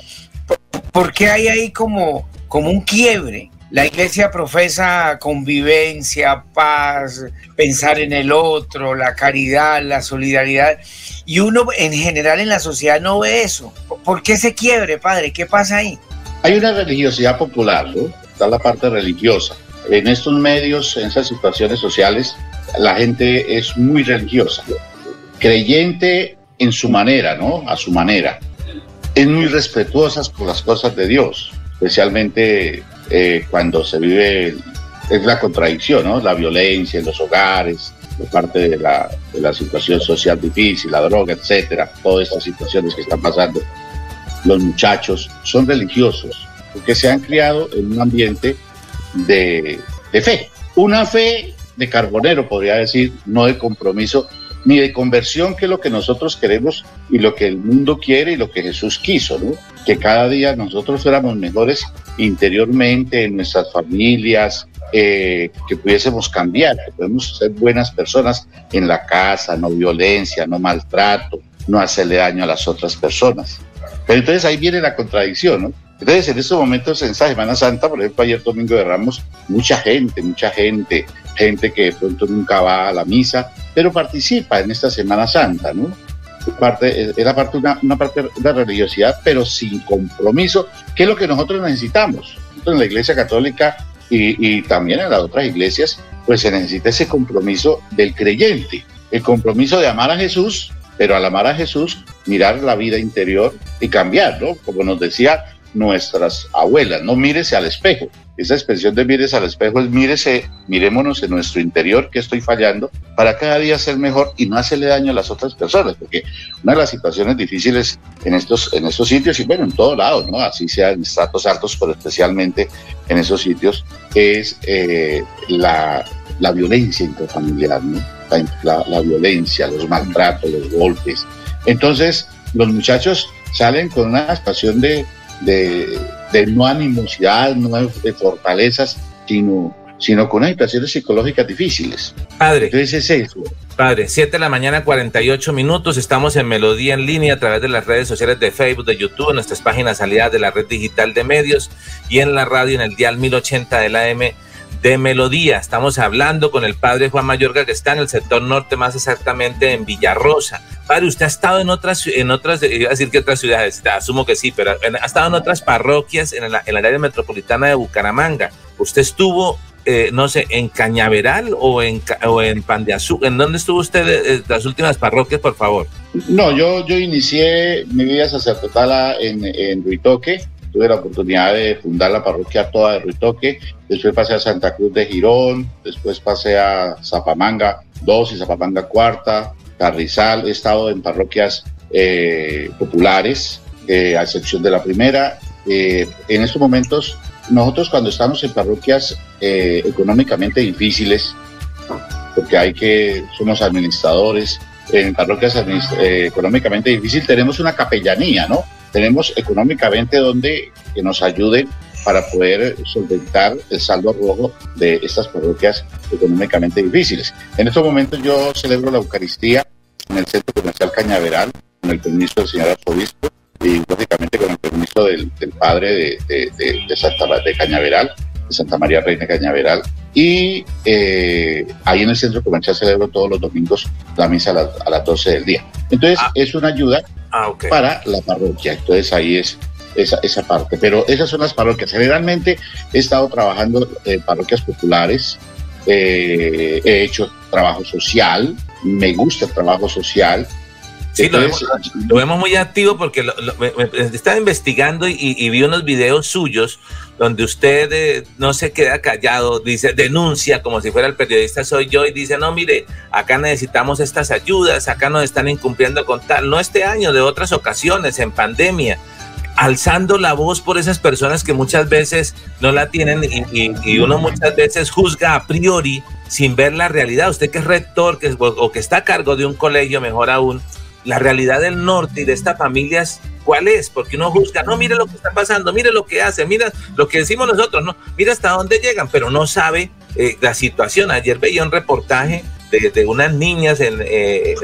¿Por, qué hay ahí como, como un quiebre? La iglesia profesa convivencia, paz, pensar en el otro, la caridad, la solidaridad. Y uno en general en la sociedad no ve eso. ¿Por qué se quiebre, padre? ¿Qué pasa ahí? Hay una religiosidad popular, ¿no? Está la parte religiosa. En estos medios, en esas situaciones sociales, la gente es muy religiosa, creyente en su manera, ¿no? A su manera. Es muy respetuosa con las cosas de Dios, especialmente eh, cuando se vive, es la contradicción, ¿no? La violencia en los hogares, de parte de la situación social difícil, la droga, etcétera, todas estas situaciones que están pasando. Los muchachos son religiosos porque se han criado en un ambiente de, fe. Una fe de carbonero, podría decir, no de compromiso ni de conversión, que es lo que nosotros queremos y lo que el mundo quiere y lo que Jesús quiso, ¿no? Que cada día nosotros fuéramos mejores interiormente en nuestras familias, eh, que pudiésemos cambiar, que podemos ser buenas personas en la casa, no violencia, no maltrato, no hacerle daño a las otras personas. Pero entonces ahí viene la contradicción, ¿no? Entonces, en estos momentos, en esa Semana Santa, por ejemplo, ayer domingo de Ramos, mucha gente, mucha gente, gente que de pronto nunca va a la misa, pero participa en esta Semana Santa, ¿no? Parte, era parte una, una parte de religiosidad, pero sin compromiso, que es lo que nosotros necesitamos. en la Iglesia Católica y, y también en las otras iglesias, pues se necesita ese compromiso del creyente, el compromiso de amar a Jesús, pero al amar a Jesús, mirar la vida interior y cambiar, ¿no? Como nos decía nuestras abuelas, no mírese al espejo. Esa expresión de mírese al espejo es mírese, mirémonos en nuestro interior que estoy fallando para cada día ser mejor y no hacerle daño a las otras personas, porque una de las situaciones difíciles en estos, en estos sitios, y bueno, en todos lados, ¿no? así sea en estratos altos, pero especialmente en esos sitios, es eh, la, la, violencia intrafamiliar, ¿no? la, la violencia, los maltratos, los golpes. Entonces, los muchachos salen con una situación de, de, no animosidad, no de fortalezas, sino, sino con unas situaciones psicológicas difíciles. Padre. Entonces es eso. Padre, 7 de la mañana, 48 minutos. Estamos en Melodía en línea a través de las redes sociales de Facebook, de YouTube, en nuestras páginas aliadas de la red digital de medios y en la radio en el dial 1080 de la M de Melodía. Estamos hablando con el padre Juan Mayorga, que está en el sector norte, más exactamente en Villarrosa. Padre, usted ha estado en otras, en otras, iba a decir que otras ciudades, asumo que sí, pero ha estado en otras parroquias en la, área metropolitana de Bucaramanga. Usted estuvo, eh, no sé, en Cañaveral o en, o en Pan. ¿En dónde estuvo usted de, las últimas parroquias, por favor? No, yo, yo inicié mi vida sacerdotal en, en Ruitoque tuve la oportunidad de fundar la parroquia toda de Ruitoque, después pasé a Santa Cruz de Girón, después pasé a Zapamanga 2 y Zapamanga cuarta, Carrizal, he estado en parroquias eh, populares, eh, a excepción de la primera. Eh, en estos momentos, nosotros cuando estamos en parroquias económicamente difíciles, porque hay que, somos administradores, en parroquias económicamente difíciles tenemos una capellanía, ¿no? Tenemos económicamente donde que nos ayude para poder solventar el saldo rojo de estas parroquias económicamente difíciles. En estos momentos yo celebro la Eucaristía en el Centro Comercial Cañaveral, con el permiso del señor arzobispo y lógicamente con el permiso del, padre de, de, Santa, de Cañaveral, de Santa María Reina Cañaveral. Y eh, ahí en el Centro Comercial celebro todos los domingos la misa a, las 12 del día. Entonces ah. es una ayuda Ah, para la parroquia. Entonces ahí es esa, esa parte. Pero esas son las parroquias. Generalmente he estado trabajando en parroquias populares, eh, he hecho trabajo social, me gusta el trabajo social. Sí, lo, vemos, muy activo porque lo, estaba investigando y, vi unos videos suyos donde usted eh, no se queda callado, dice, denuncia como si fuera el periodista soy yo y dice, no, mire, acá necesitamos estas ayudas, acá nos están incumpliendo con tal, no este año, de otras ocasiones, en pandemia, alzando la voz por esas personas que muchas veces no la tienen y, uno muchas veces juzga a priori sin ver la realidad. Usted que es rector que, o que está a cargo de un colegio, mejor aún, la realidad del norte y de estas familias, ¿cuál es? Porque uno juzga, no, mire lo que está pasando, mire lo que hace, mira lo que decimos nosotros, no, mira hasta dónde llegan, pero no sabe eh, la situación. Ayer veía un reportaje de, unas niñas en, eh,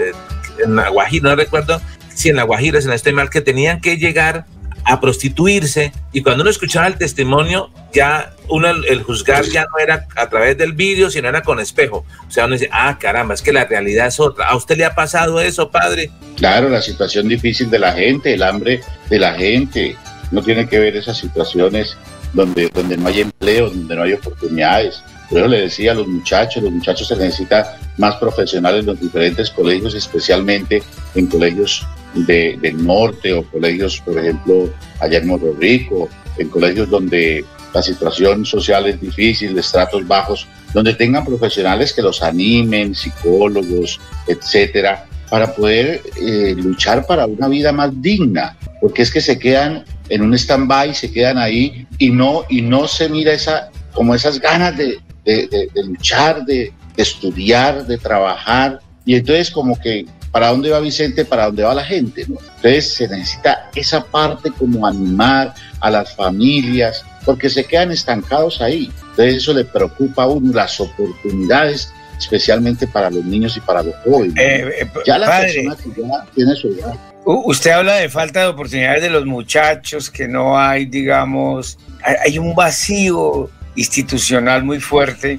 en La no recuerdo si en La Guajira, si no estoy mal, que tenían que llegar a prostituirse. Y cuando uno escuchaba el testimonio ya uno el, juzgar ya no era a través del vídeo sino era con espejo. O sea uno dice ah caramba es que la realidad es otra a usted le ha pasado eso padre claro la situación difícil de la gente el hambre de la gente. No tiene que ver esas situaciones donde donde no hay empleo donde no hay oportunidades. Yo le decía a los muchachos, los muchachos se necesitan más profesionales en los diferentes colegios, especialmente en colegios del norte o colegios, por ejemplo, allá en Morro Rico, en colegios donde la situación social es difícil, de estratos bajos, donde tengan profesionales que los animen, psicólogos, etcétera, para poder eh, luchar para una vida más digna, porque es que se quedan en un stand-by, se quedan ahí y no, y no se mira esa, como esas ganas de, de, luchar, de, estudiar, de trabajar. Y entonces como que, ¿para dónde va Vicente? ¿Para dónde va la gente? Entonces se necesita esa parte como animar a las familias, porque se quedan estancados ahí. Entonces eso le preocupa a uno, las oportunidades especialmente para los niños y para los jóvenes. Eh, eh, ya la persona que ya tiene su edad. Usted habla de falta de oportunidades de los muchachos, que no hay, digamos, hay un vacío institucional muy fuerte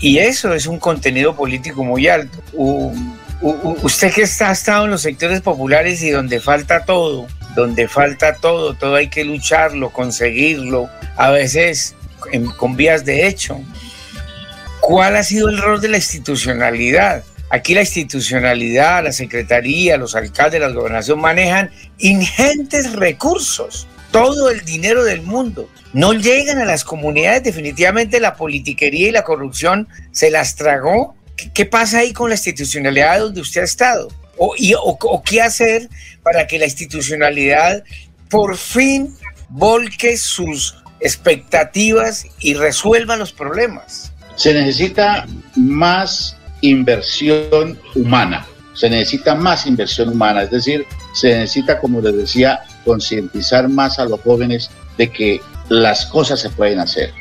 y eso es un contenido político muy alto. Usted que está, ha estado en los sectores populares y donde falta todo, donde falta todo, todo hay que lucharlo, conseguirlo, a veces con vías de hecho. ¿Cuál ha sido el rol de la institucionalidad? Aquí la institucionalidad, la secretaría, los alcaldes, la gobernación manejan ingentes recursos, todo el dinero del mundo no llegan a las comunidades, definitivamente la politiquería y la corrupción se las tragó. ¿Qué, pasa ahí con la institucionalidad donde usted ha estado? O, o, qué hacer para que la institucionalidad por fin volque sus expectativas y resuelva los problemas? Se necesita más inversión humana, se necesita más inversión humana, es decir, se necesita, como les decía, concientizar más a los jóvenes de que las cosas se pueden hacer,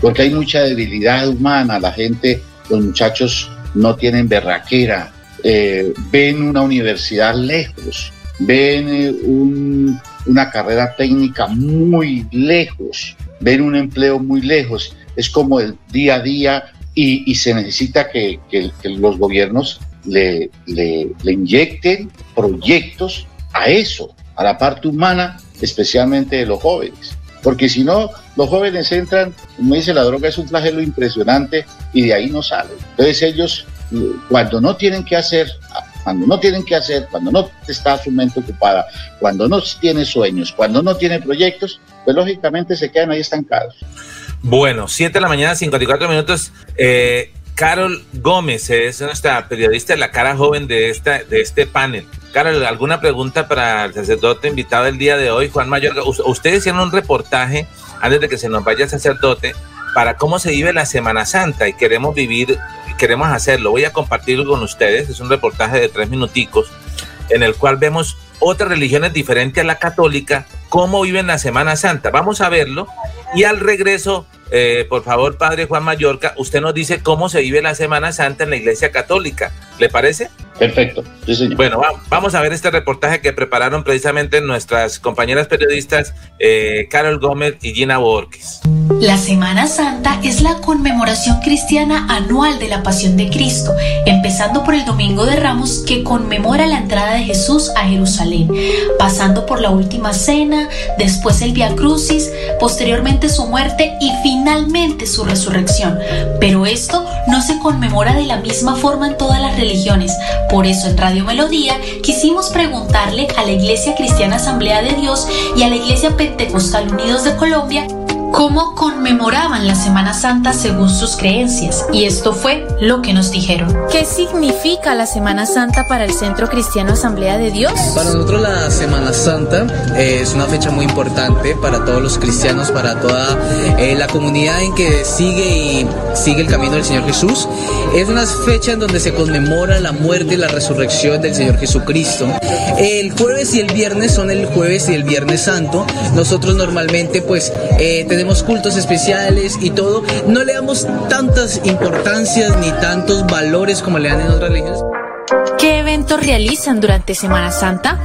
porque hay mucha debilidad humana, la gente, los muchachos no tienen berraquera, eh, ven una universidad lejos, ven eh, una carrera técnica muy lejos, ven un empleo muy lejos es como el día a día y, se necesita que, los gobiernos le, inyecten proyectos a eso, a la parte humana, especialmente de los jóvenes. Porque si no, los jóvenes entran, como dice la droga, es un flagelo impresionante y de ahí no salen. Entonces ellos, cuando no tienen que hacer, cuando no tienen que hacer, cuando no está su mente ocupada, cuando no tiene sueños, cuando no tiene proyectos, pues lógicamente se quedan ahí estancados. Bueno, 7 de la mañana, 54 minutos. Eh, Carol Gómez es nuestra periodista, la cara joven de, esta, de este panel. Carol, ¿alguna pregunta para el sacerdote invitado el día de hoy, Juan Mayor? Ustedes hicieron un reportaje antes de que se nos vaya el sacerdote para cómo se vive la Semana Santa y queremos vivir, queremos hacerlo. Voy a compartirlo con ustedes. Es un reportaje de tres minuticos en el cual vemos otras religiones diferentes a la católica, cómo viven la Semana Santa. Vamos a verlo y al regreso eh, por favor, Padre Juan Mallorca, usted nos dice cómo se vive la Semana Santa en la Iglesia Católica. ¿Le parece? Perfecto. Bueno, vamos a ver este reportaje que prepararon precisamente nuestras compañeras periodistas eh, Carol Gómez y Gina Borges. La Semana Santa es la conmemoración cristiana anual de la Pasión de Cristo, empezando por el Domingo de Ramos que conmemora la entrada de Jesús a Jerusalén, pasando por la Última Cena, después el Via Crucis, posteriormente su muerte y finalmente su resurrección. Pero esto no se conmemora de la misma forma en todas las religiones. Por eso en Radio Melodía quisimos preguntarle a la Iglesia Cristiana Asamblea de Dios y a la Iglesia Pentecostal Unidos de Colombia cómo conmemoraban la Semana Santa según sus creencias, y esto fue lo que nos dijeron. ¿Qué significa la Semana Santa para el Centro Cristiano Asamblea de Dios? Para nosotros la Semana Santa eh, es una fecha muy importante para todos los cristianos, para toda eh, la comunidad en que sigue y sigue el camino del Señor Jesús. Es una fecha en donde se conmemora la muerte y la resurrección del Señor Jesucristo. El jueves y el viernes son el jueves y el viernes santo. Nosotros normalmente pues eh, tenemos cultos especiales y todo, no le damos tantas importancias ni tantos valores como le dan en otras religiones. ¿Qué eventos realizan durante Semana Santa?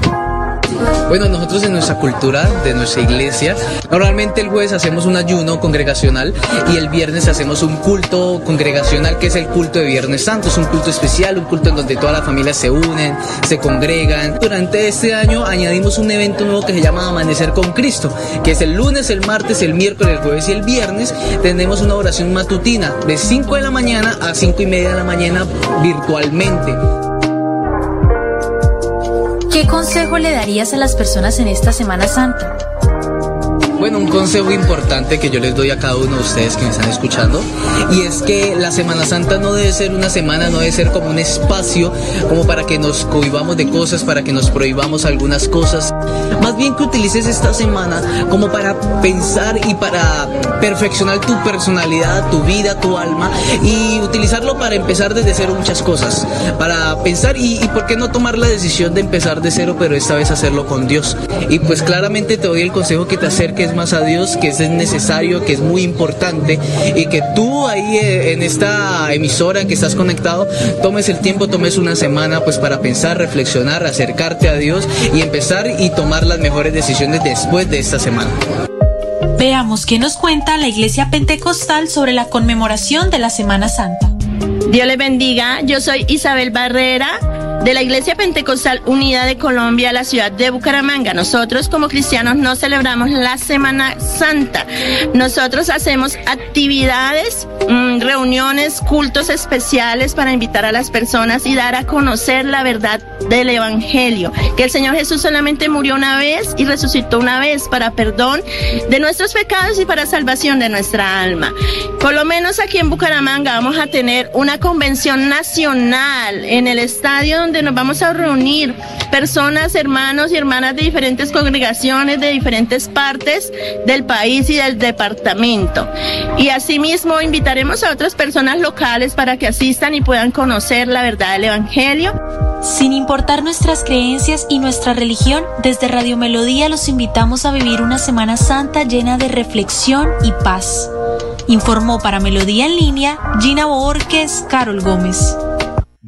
Bueno, nosotros en nuestra cultura, de nuestra iglesia, normalmente el jueves hacemos un ayuno congregacional y el viernes hacemos un culto congregacional que es el culto de Viernes Santo. Es un culto especial, un culto en donde todas las familias se unen, se congregan. Durante este año añadimos un evento nuevo que se llama Amanecer con Cristo, que es el lunes, el martes, el miércoles, el jueves y el viernes. Tenemos una oración matutina de 5 de la mañana a 5 y media de la mañana virtualmente. ¿Qué consejo le darías a las personas en esta Semana Santa? Bueno, un consejo importante que yo les doy a cada uno de ustedes que me están escuchando y es que la Semana Santa no debe ser una semana, no debe ser como un espacio como para que nos cohibamos de cosas, para que nos prohibamos algunas cosas. Más bien que utilices esta semana como para pensar y para perfeccionar tu personalidad, tu vida, tu alma y utilizarlo para empezar desde cero muchas cosas. Para pensar y, por qué no tomar la decisión de empezar de cero, pero esta vez hacerlo con Dios. Y pues claramente te doy el consejo que te acerques más a Dios, que es necesario, que es muy importante y que tú ahí eh, en esta emisora que estás conectado tomes el tiempo, tomes una semana pues para pensar, reflexionar, acercarte a Dios y empezar y tomar las mejores decisiones después de esta semana. Veamos qué nos cuenta la Iglesia Pentecostal sobre la conmemoración de la Semana Santa. Dios le bendiga, yo soy Isabel Barrera de la Iglesia Pentecostal Unida de Colombia, la ciudad de Bucaramanga. Nosotros como cristianos no celebramos la Semana Santa. Nosotros hacemos actividades, mm, reuniones, cultos especiales para invitar a las personas y dar a conocer la verdad del Evangelio. Que el Señor Jesús solamente murió una vez y resucitó una vez para perdón de nuestros pecados y para salvación de nuestra alma. Por lo menos aquí en Bucaramanga vamos a tener una convención nacional en el estadio donde nos vamos a reunir personas, hermanos y hermanas de diferentes congregaciones, de diferentes partes del país y del departamento. Y asimismo invitaremos a otras personas locales para que asistan y puedan conocer la verdad del Evangelio. Sin importar nuestras creencias y nuestra religión, desde Radio Melodía los invitamos a vivir una Semana Santa llena de reflexión y paz. Informó para Melodía en línea Gina Borges, Carol Gómez.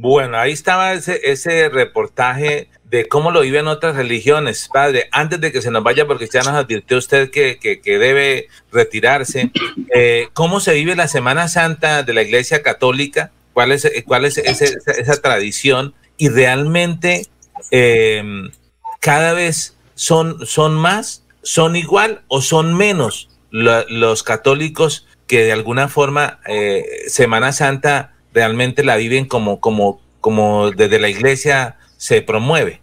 Bueno, ahí estaba ese, ese reportaje de cómo lo viven otras religiones. Padre, antes de que se nos vaya, porque ya nos advirtió usted que, que, debe retirarse, eh, ¿cómo se vive la Semana Santa de la Iglesia Católica? ¿Cuál es, cuál es esa, tradición? Y realmente eh, cada vez son, son más, son igual o son menos los católicos que de alguna forma eh, Semana Santa realmente la viven como, como, como desde la iglesia se promueve.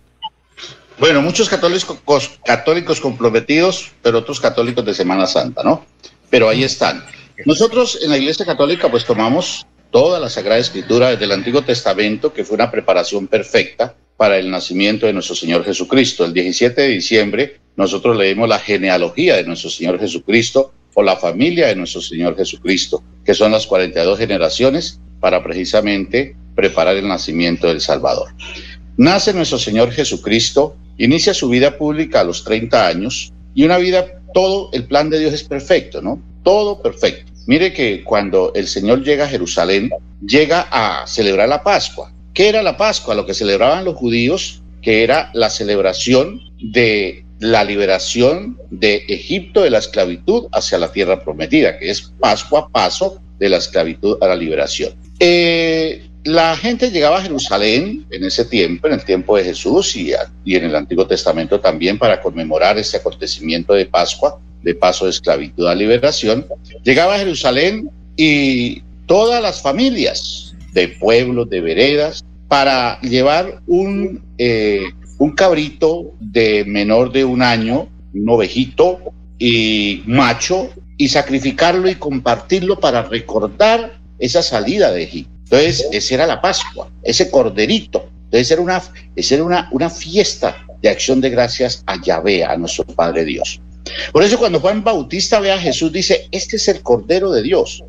Bueno, muchos católicos, católicos comprometidos, pero otros católicos de Semana Santa, ¿no? Pero ahí están. Nosotros en la Iglesia Católica pues tomamos toda la Sagrada Escritura desde el Antiguo Testamento, que fue una preparación perfecta para el nacimiento de nuestro Señor Jesucristo. El 17 de diciembre nosotros leemos la genealogía de nuestro Señor Jesucristo o la familia de nuestro Señor Jesucristo, que son las 42 generaciones para precisamente preparar el nacimiento del Salvador. Nace nuestro Señor Jesucristo, inicia su vida pública a los 30 años y una vida, todo el plan de Dios es perfecto, ¿no? Todo perfecto. Mire que cuando el Señor llega a Jerusalén, llega a celebrar la Pascua. ¿Qué era la Pascua? Lo que celebraban los judíos, que era la celebración de la liberación de Egipto de la esclavitud hacia la tierra prometida, que es paso a paso de la esclavitud a la liberación. Eh, la gente llegaba a Jerusalén en ese tiempo, en el tiempo de Jesús y, en el Antiguo Testamento también para conmemorar ese acontecimiento de Pascua, de paso de esclavitud a liberación. Llegaba a Jerusalén y todas las familias de pueblos, de veredas, para llevar un, eh, un cabrito de menor de un año, un ovejito y macho, y sacrificarlo y compartirlo para recordar esa salida de Egipto. Entonces, esa era la Pascua, ese corderito. Entonces, era una, era una, una fiesta de acción de gracias a Yahvé, a nuestro Padre Dios. Por eso cuando Juan Bautista ve a Jesús, dice, este es el Cordero de Dios.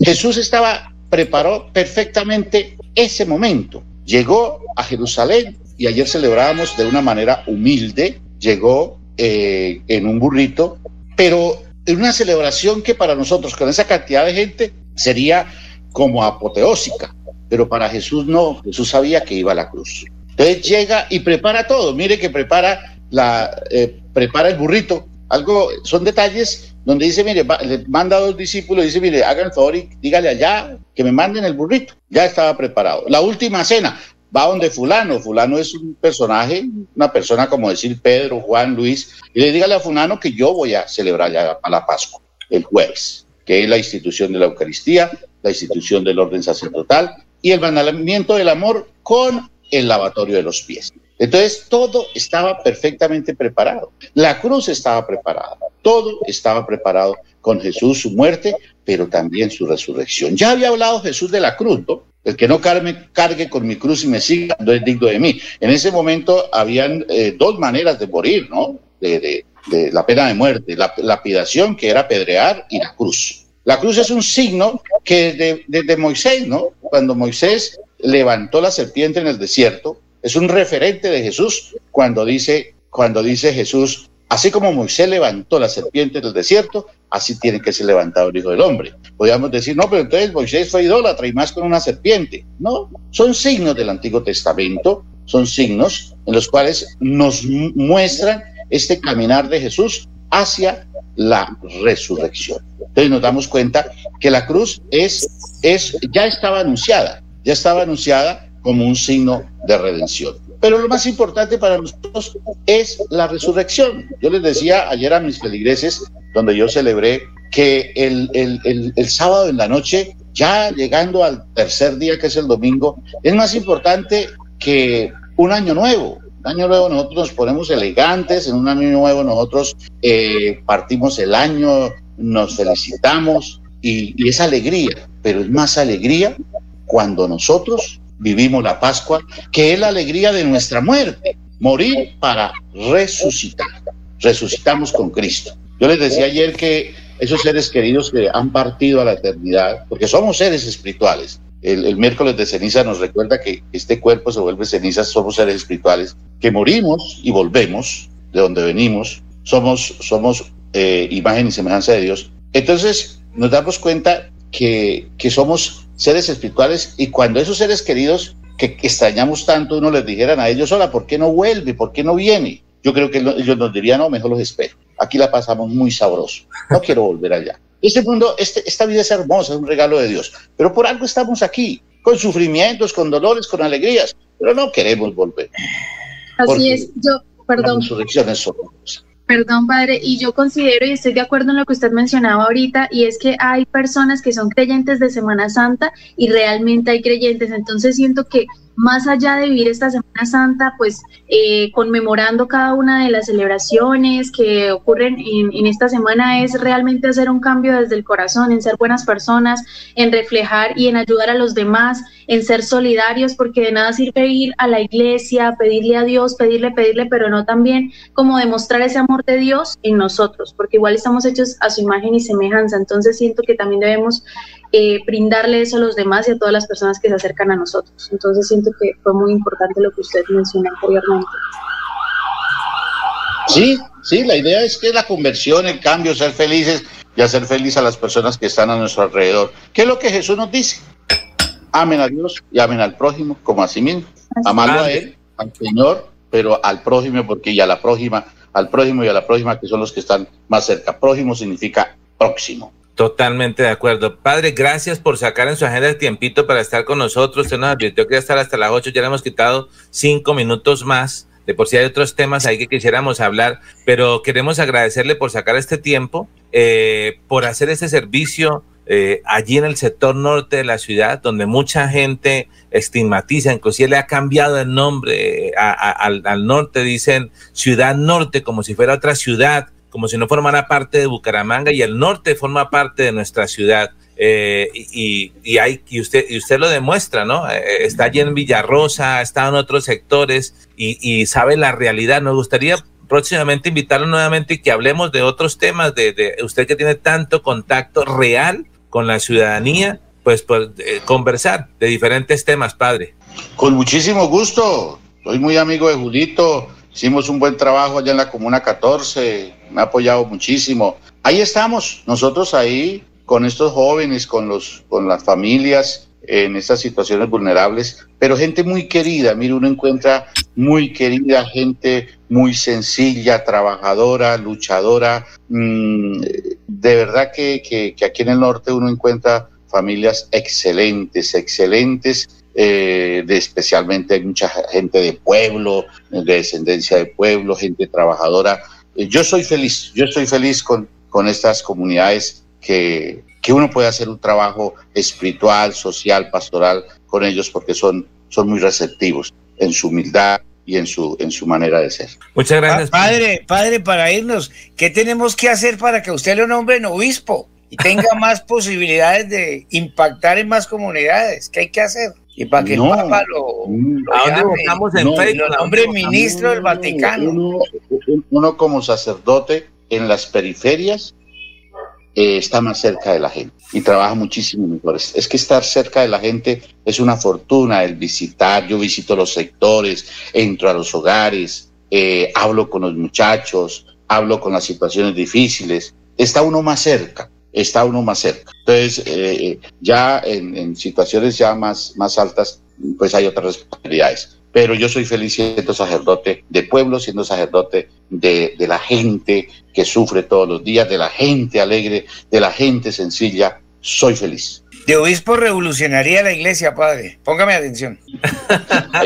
Jesús estaba, preparó perfectamente ese momento. Llegó a Jerusalén, y ayer celebrábamos de una manera humilde, llegó eh, en un burrito, pero en una celebración que para nosotros, con esa cantidad de gente, sería como apoteósica, pero para Jesús no, Jesús sabía que iba a la cruz. Entonces llega y prepara todo, mire que prepara, la, eh, prepara el burrito, algo, son detalles donde dice, mire, le manda a dos discípulos dice, mire, hagan el favor y dígale allá que me manden el burrito. Ya estaba preparado. La última cena, va donde fulano, fulano es un personaje, una persona como decir Pedro, Juan, Luis, y le dígale a fulano que yo voy a celebrar ya a la Pascua el jueves, que es la institución de la Eucaristía, la institución del orden sacerdotal y el mandamiento del amor con el lavatorio de los pies. Entonces todo estaba perfectamente preparado. La cruz estaba preparada, todo estaba preparado con Jesús, su muerte, pero también su resurrección. Ya había hablado Jesús de la cruz, ¿no? El que no cargue, cargue con mi cruz y me siga no es digno de mí. En ese momento habían eh, dos maneras de morir, ¿no? De, la pena de muerte, la lapidación que era pedrear y la cruz. La cruz es un signo que desde Moisés, ¿no? Cuando Moisés levantó la serpiente en el desierto, es un referente de Jesús cuando dice, cuando dice Jesús, Así como Moisés levantó la serpiente del desierto, así tiene que ser levantado el Hijo del Hombre. Podríamos decir, no, pero entonces Moisés fue idólatra y más con una serpiente. No, son signos del Antiguo Testamento, son signos en los cuales nos muestran este caminar de Jesús hacia la resurrección. Entonces nos damos cuenta que la cruz es, es, ya estaba anunciada, ya estaba anunciada como un signo de redención. Pero lo más importante para nosotros es la resurrección. Yo les decía ayer a mis feligreses, donde yo celebré, que el, el, el, sábado en la noche, ya llegando al tercer día, que es el domingo, es más importante que un año nuevo. Año nuevo nosotros nos ponemos elegantes, en un año nuevo nosotros eh, partimos el año, nos felicitamos y, y es alegría, pero es más alegría cuando nosotros vivimos la Pascua, que es la alegría de nuestra muerte, morir para resucitar. Resucitamos con Cristo. Yo les decía ayer que esos seres queridos que han partido a la eternidad, porque somos seres espirituales, el, miércoles de ceniza nos recuerda que este cuerpo se vuelve ceniza, somos seres espirituales, que morimos y volvemos de donde venimos, somos, eh, imagen y semejanza de Dios. Entonces nos damos cuenta que, que somos seres espirituales y cuando esos seres queridos que extrañamos tanto, uno les dijeran a ellos, hola, ¿por qué no vuelve? ¿Por qué no viene? Yo creo que ellos nos dirían, no, mejor los espero. Aquí la pasamos muy sabroso. No quiero volver allá. Este mundo, este, esta vida es hermosa, es un regalo de Dios. Pero por algo estamos aquí, con sufrimientos, con dolores, con alegrías. Pero no queremos volver. Así es. Yo, perdón. Perdón, padre, y yo considero y estoy de acuerdo en lo que usted mencionaba ahorita, y es que hay personas que son creyentes de Semana Santa y realmente hay creyentes, entonces siento que más allá de vivir esta Semana Santa, pues eh, conmemorando cada una de las celebraciones que ocurren en, esta semana, es realmente hacer un cambio desde el corazón, en ser buenas personas, en reflejar y en ayudar a los demás, en ser solidarios, porque de nada sirve ir a la iglesia, pedirle a Dios, pedirle, pedirle, pero no también como demostrar ese amor de Dios en nosotros, porque igual estamos hechos a su imagen y semejanza. Entonces siento que también debemos eh, brindarle eso a los demás y a todas las personas que se acercan a nosotros. Entonces siento que fue muy importante lo que usted mencionó anteriormente. Sí, sí, la idea es que la conversión, el cambio, ser felices y hacer feliz a las personas que están a nuestro alrededor. ¿Qué es lo que Jesús nos dice? Amen a Dios y amen al prójimo como a sí mismo. Amarlo a Él, al Señor, pero al prójimo, porque y a la prójima, al prójimo y a la prójima que son los que están más cerca. Prójimo significa próximo. Totalmente de acuerdo. Padre, gracias por sacar en su agenda el tiempito para estar con nosotros. Usted nos advirtió que estar hasta las 8, ya le hemos quitado cinco minutos más. De por si hay otros temas ahí que quisiéramos hablar, pero queremos agradecerle por sacar este tiempo, eh, por hacer este servicio eh, allí en el sector norte de la ciudad, donde mucha gente estigmatiza, inclusive le ha cambiado el nombre eh, al norte, dicen ciudad norte, como si fuera otra ciudad como si no formara parte de Bucaramanga y el norte forma parte de nuestra ciudad. Eh, y, y, hay, y, usted, y usted lo demuestra, ¿no? Eh, está allí en Villarrosa, está en otros sectores y, y, sabe la realidad. Nos gustaría próximamente invitarlo nuevamente y que hablemos de otros temas, de, de usted que tiene tanto contacto real con la ciudadanía, pues, pues conversar de diferentes temas, padre. Con muchísimo gusto. Soy muy amigo de Julito. Hicimos un buen trabajo allá en la Comuna 14 me ha apoyado muchísimo. Ahí estamos, nosotros ahí con estos jóvenes, con, los, con las familias en estas situaciones vulnerables, pero gente muy querida, mire, uno encuentra muy querida, gente muy sencilla, trabajadora, luchadora. Mm, de verdad que, que, aquí en el norte uno encuentra familias excelentes, excelentes, eh, de especialmente hay mucha gente de pueblo, de descendencia de pueblo, gente trabajadora eh, yo soy feliz, yo estoy feliz con, con estas comunidades que, que uno puede hacer un trabajo espiritual, social, pastoral con ellos porque son, son muy receptivos en su humildad y en su, en su manera de ser. Muchas gracias. padre, padre, para irnos, ¿qué tenemos que hacer para que usted lo nombre en obispo y tenga más posibilidades de impactar en más comunidades? ¿Qué hay que hacer? Y para que el Papa lo, ¿A dónde buscamos en Facebook? Lo nombre ministro del Vaticano. Uno, uno, como sacerdote en las periferias eh, está más cerca de la gente y trabaja muchísimo mejor. Es que estar cerca de la gente es una fortuna, el visitar. Yo visito los sectores, entro a los hogares, eh, hablo con los muchachos, hablo con las situaciones difíciles. Está uno más cerca está uno más cerca. Entonces, eh, ya en, situaciones ya más, más altas, pues hay otras responsabilidades. Pero yo soy feliz siendo sacerdote de pueblo, siendo sacerdote de, de la gente que sufre todos los días, de la gente alegre, de la gente sencilla. Soy feliz de obispo revolucionaría la iglesia, padre. Póngame atención.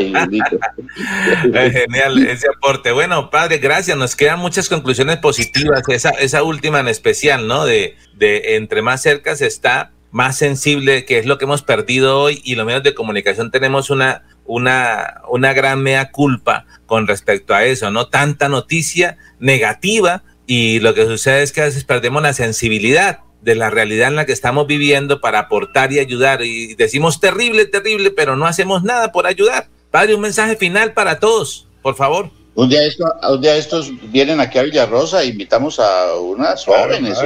Genial ese aporte. Bueno, padre, gracias. Nos quedan muchas conclusiones positivas. Esa, esa última en especial, ¿no? De, de entre más cerca se está, más sensible, que es lo que hemos perdido hoy, y los medios de comunicación tenemos una, una, una gran mea culpa con respecto a eso, ¿no? Tanta noticia negativa y lo que sucede es que a veces perdemos la sensibilidad de la realidad en la que estamos viviendo para aportar y ayudar. Y decimos terrible, terrible, pero no hacemos nada por ayudar. Padre, un mensaje final para todos, por favor. Un día, esto, un día estos vienen aquí a Villarrosa, invitamos a unas jóvenes,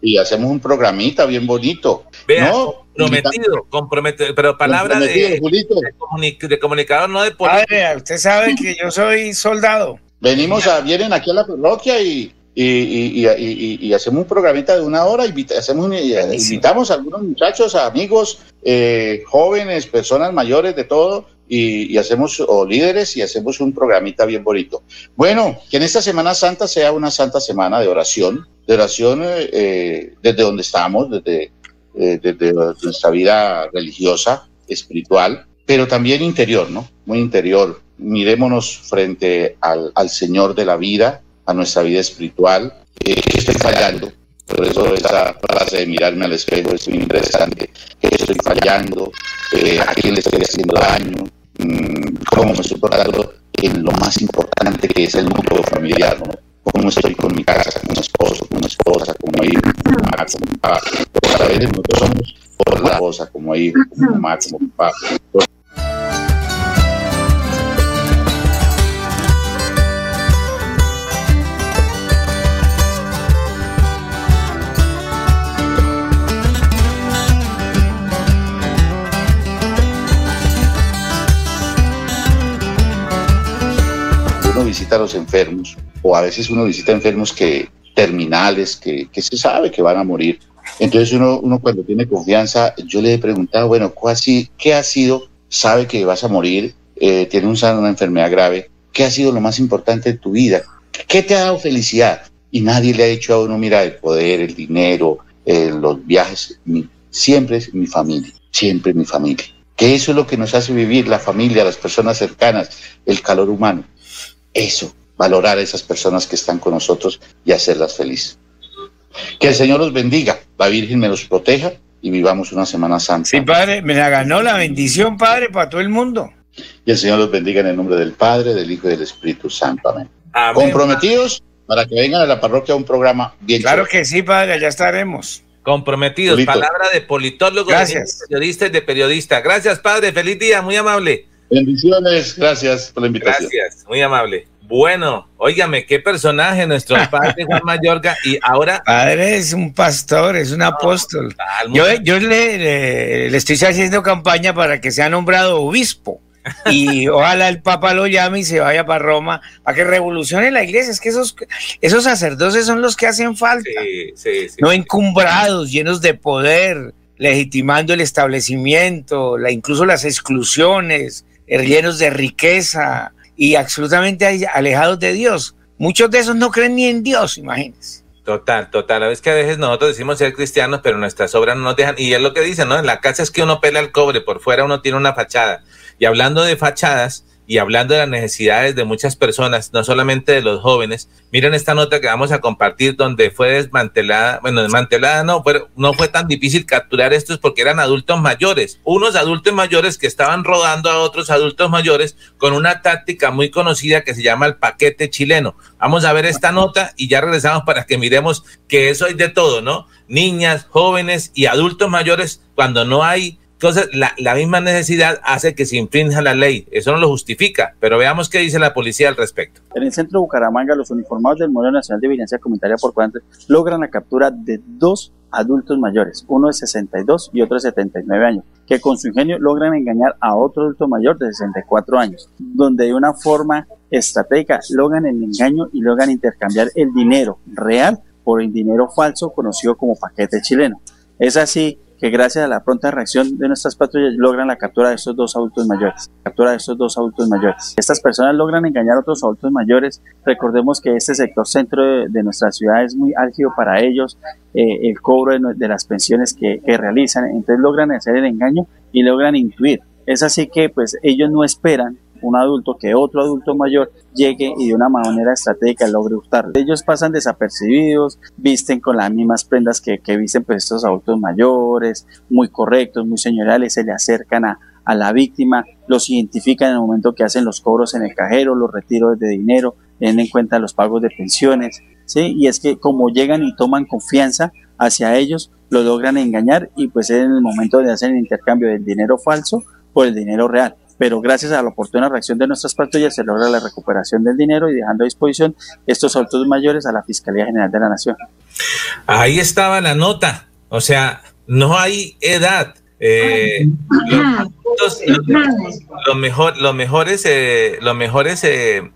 y hacemos un programita bien bonito. Vea, comprometido, comprometido, pero palabra de, de, comunicador, no de político. Padre, usted sabe que yo soy soldado. Venimos a, vienen aquí a la parroquia y y, y, hacemos un programita de una hora, hacemos invitamos a algunos muchachos, a amigos, eh, jóvenes, personas mayores, de todo, y, hacemos, o líderes, y hacemos un programita bien bonito. Bueno, que en esta Semana Santa sea una santa semana de oración, de oración eh, eh, desde donde estamos, desde, eh, desde nuestra vida religiosa, espiritual, pero también interior, ¿no? Muy interior. Mirémonos frente al, al Señor de la vida, a nuestra vida espiritual, que estoy fallando. Por eso esa frase de mirarme al espejo es muy interesante. Estoy fallando, a quién le estoy haciendo daño, mmm, cómo me estoy portando en lo más importante que es el mundo familiar, ¿no? cómo estoy con mi casa, con mi esposo, con mi esposa, como hijo, como mamá, como papá. a veces nosotros somos por la esposa, como hijo, como mamá, como papá. Visita a los enfermos o a veces uno visita enfermos que terminales, que, se sabe que van a morir. Entonces uno, cuando tiene confianza, yo le he preguntado, bueno, ¿qué ha sido? Sabe que vas a morir, eh, tiene una enfermedad grave, ¿qué ha sido lo más importante de tu vida? ¿Qué te ha dado felicidad? Y nadie le ha dicho a uno, mira, el poder, el dinero, eh, los viajes, siempre es mi familia, siempre mi familia. Que eso es lo que nos hace vivir la familia, las personas cercanas, el calor humano eso, valorar a esas personas que están con nosotros y hacerlas felices. Que el Señor los bendiga, la Virgen me los proteja y vivamos una Semana Santa. Sí, Padre, me la ganó la bendición, Padre, para todo el mundo. Y el Señor los bendiga en el nombre del Padre, del Hijo y del Espíritu Santo. Amén. Comprometidos para que vengan a la parroquia a un programa bien Claro que sí, Padre, ya estaremos. Comprometidos, palabra de politólogo, Gracias. de periodista y de periodista. Gracias, Padre, feliz día, muy amable. Bendiciones, gracias por la invitación. Gracias, muy amable. Bueno, óigame, qué personaje nuestro padre Juan Mayorga y ahora... Padre es un pastor, es un apóstol. Yo, yo le, le, estoy haciendo campaña para que sea nombrado obispo y ojalá el Papa lo llame y se vaya para Roma para que revolucione la iglesia. Es que esos, esos sacerdotes son los que hacen falta. No encumbrados, llenos de poder, legitimando el establecimiento, la, incluso las exclusiones, llenos de riqueza y absolutamente alejados de Dios. Muchos de esos no creen ni en Dios, imagínense. Total, total. A veces que a veces nosotros decimos ser cristianos, pero nuestras obras no nos dejan. Y es lo que dicen, ¿no? En la casa es que uno pela el cobre, por fuera uno tiene una fachada. Y hablando de fachadas, y hablando de las necesidades de muchas personas, no solamente de los jóvenes, miren esta nota que vamos a compartir donde fue desmantelada, bueno, desmantelada no, pero no fue tan difícil capturar estos porque eran adultos mayores, unos adultos mayores que estaban rodando a otros adultos mayores con una táctica muy conocida que se llama el paquete chileno. Vamos a ver esta nota y ya regresamos para que miremos que eso hay de todo, ¿no? Niñas, jóvenes y adultos mayores cuando no hay entonces, la, misma necesidad hace que se infrinja la ley. Eso no lo justifica, pero veamos qué dice la policía al respecto. En el centro de Bucaramanga, los uniformados del Modelo Nacional de Vigilancia Comunitaria por cuanto logran la captura de dos adultos mayores, uno de 62 y otro de 79 años, que con su ingenio logran engañar a otro adulto mayor de 64 años, donde de una forma estratégica logran el engaño y logran intercambiar el dinero real por el dinero falso conocido como paquete chileno. Es así que gracias a la pronta reacción de nuestras patrullas logran la captura de estos dos adultos mayores. Captura de estos dos adultos mayores. Estas personas logran engañar a otros adultos mayores. Recordemos que este sector centro de, nuestra ciudad es muy álgido para ellos, eh, el cobro de, las pensiones que, que realizan. Entonces logran hacer el engaño y logran intuir. Es así que pues ellos no esperan un adulto que otro adulto mayor llegue y de una manera estratégica logre gustar. Ellos pasan desapercibidos, visten con las mismas prendas que, que visten pues estos adultos mayores, muy correctos, muy señoriales, se le acercan a, a la víctima, los identifican en el momento que hacen los cobros en el cajero, los retiros de dinero, tienen en cuenta los pagos de pensiones, ¿sí? Y es que como llegan y toman confianza hacia ellos, lo logran engañar y pues es en el momento de hacer el intercambio del dinero falso por el dinero real pero gracias a la oportuna reacción de nuestras patrullas se logra la recuperación del dinero y dejando a disposición estos autos mayores a la Fiscalía General de la Nación. Ahí estaba la nota, o sea, no hay edad. Eh, los, mejor, los mejores, eh, los mejores eh,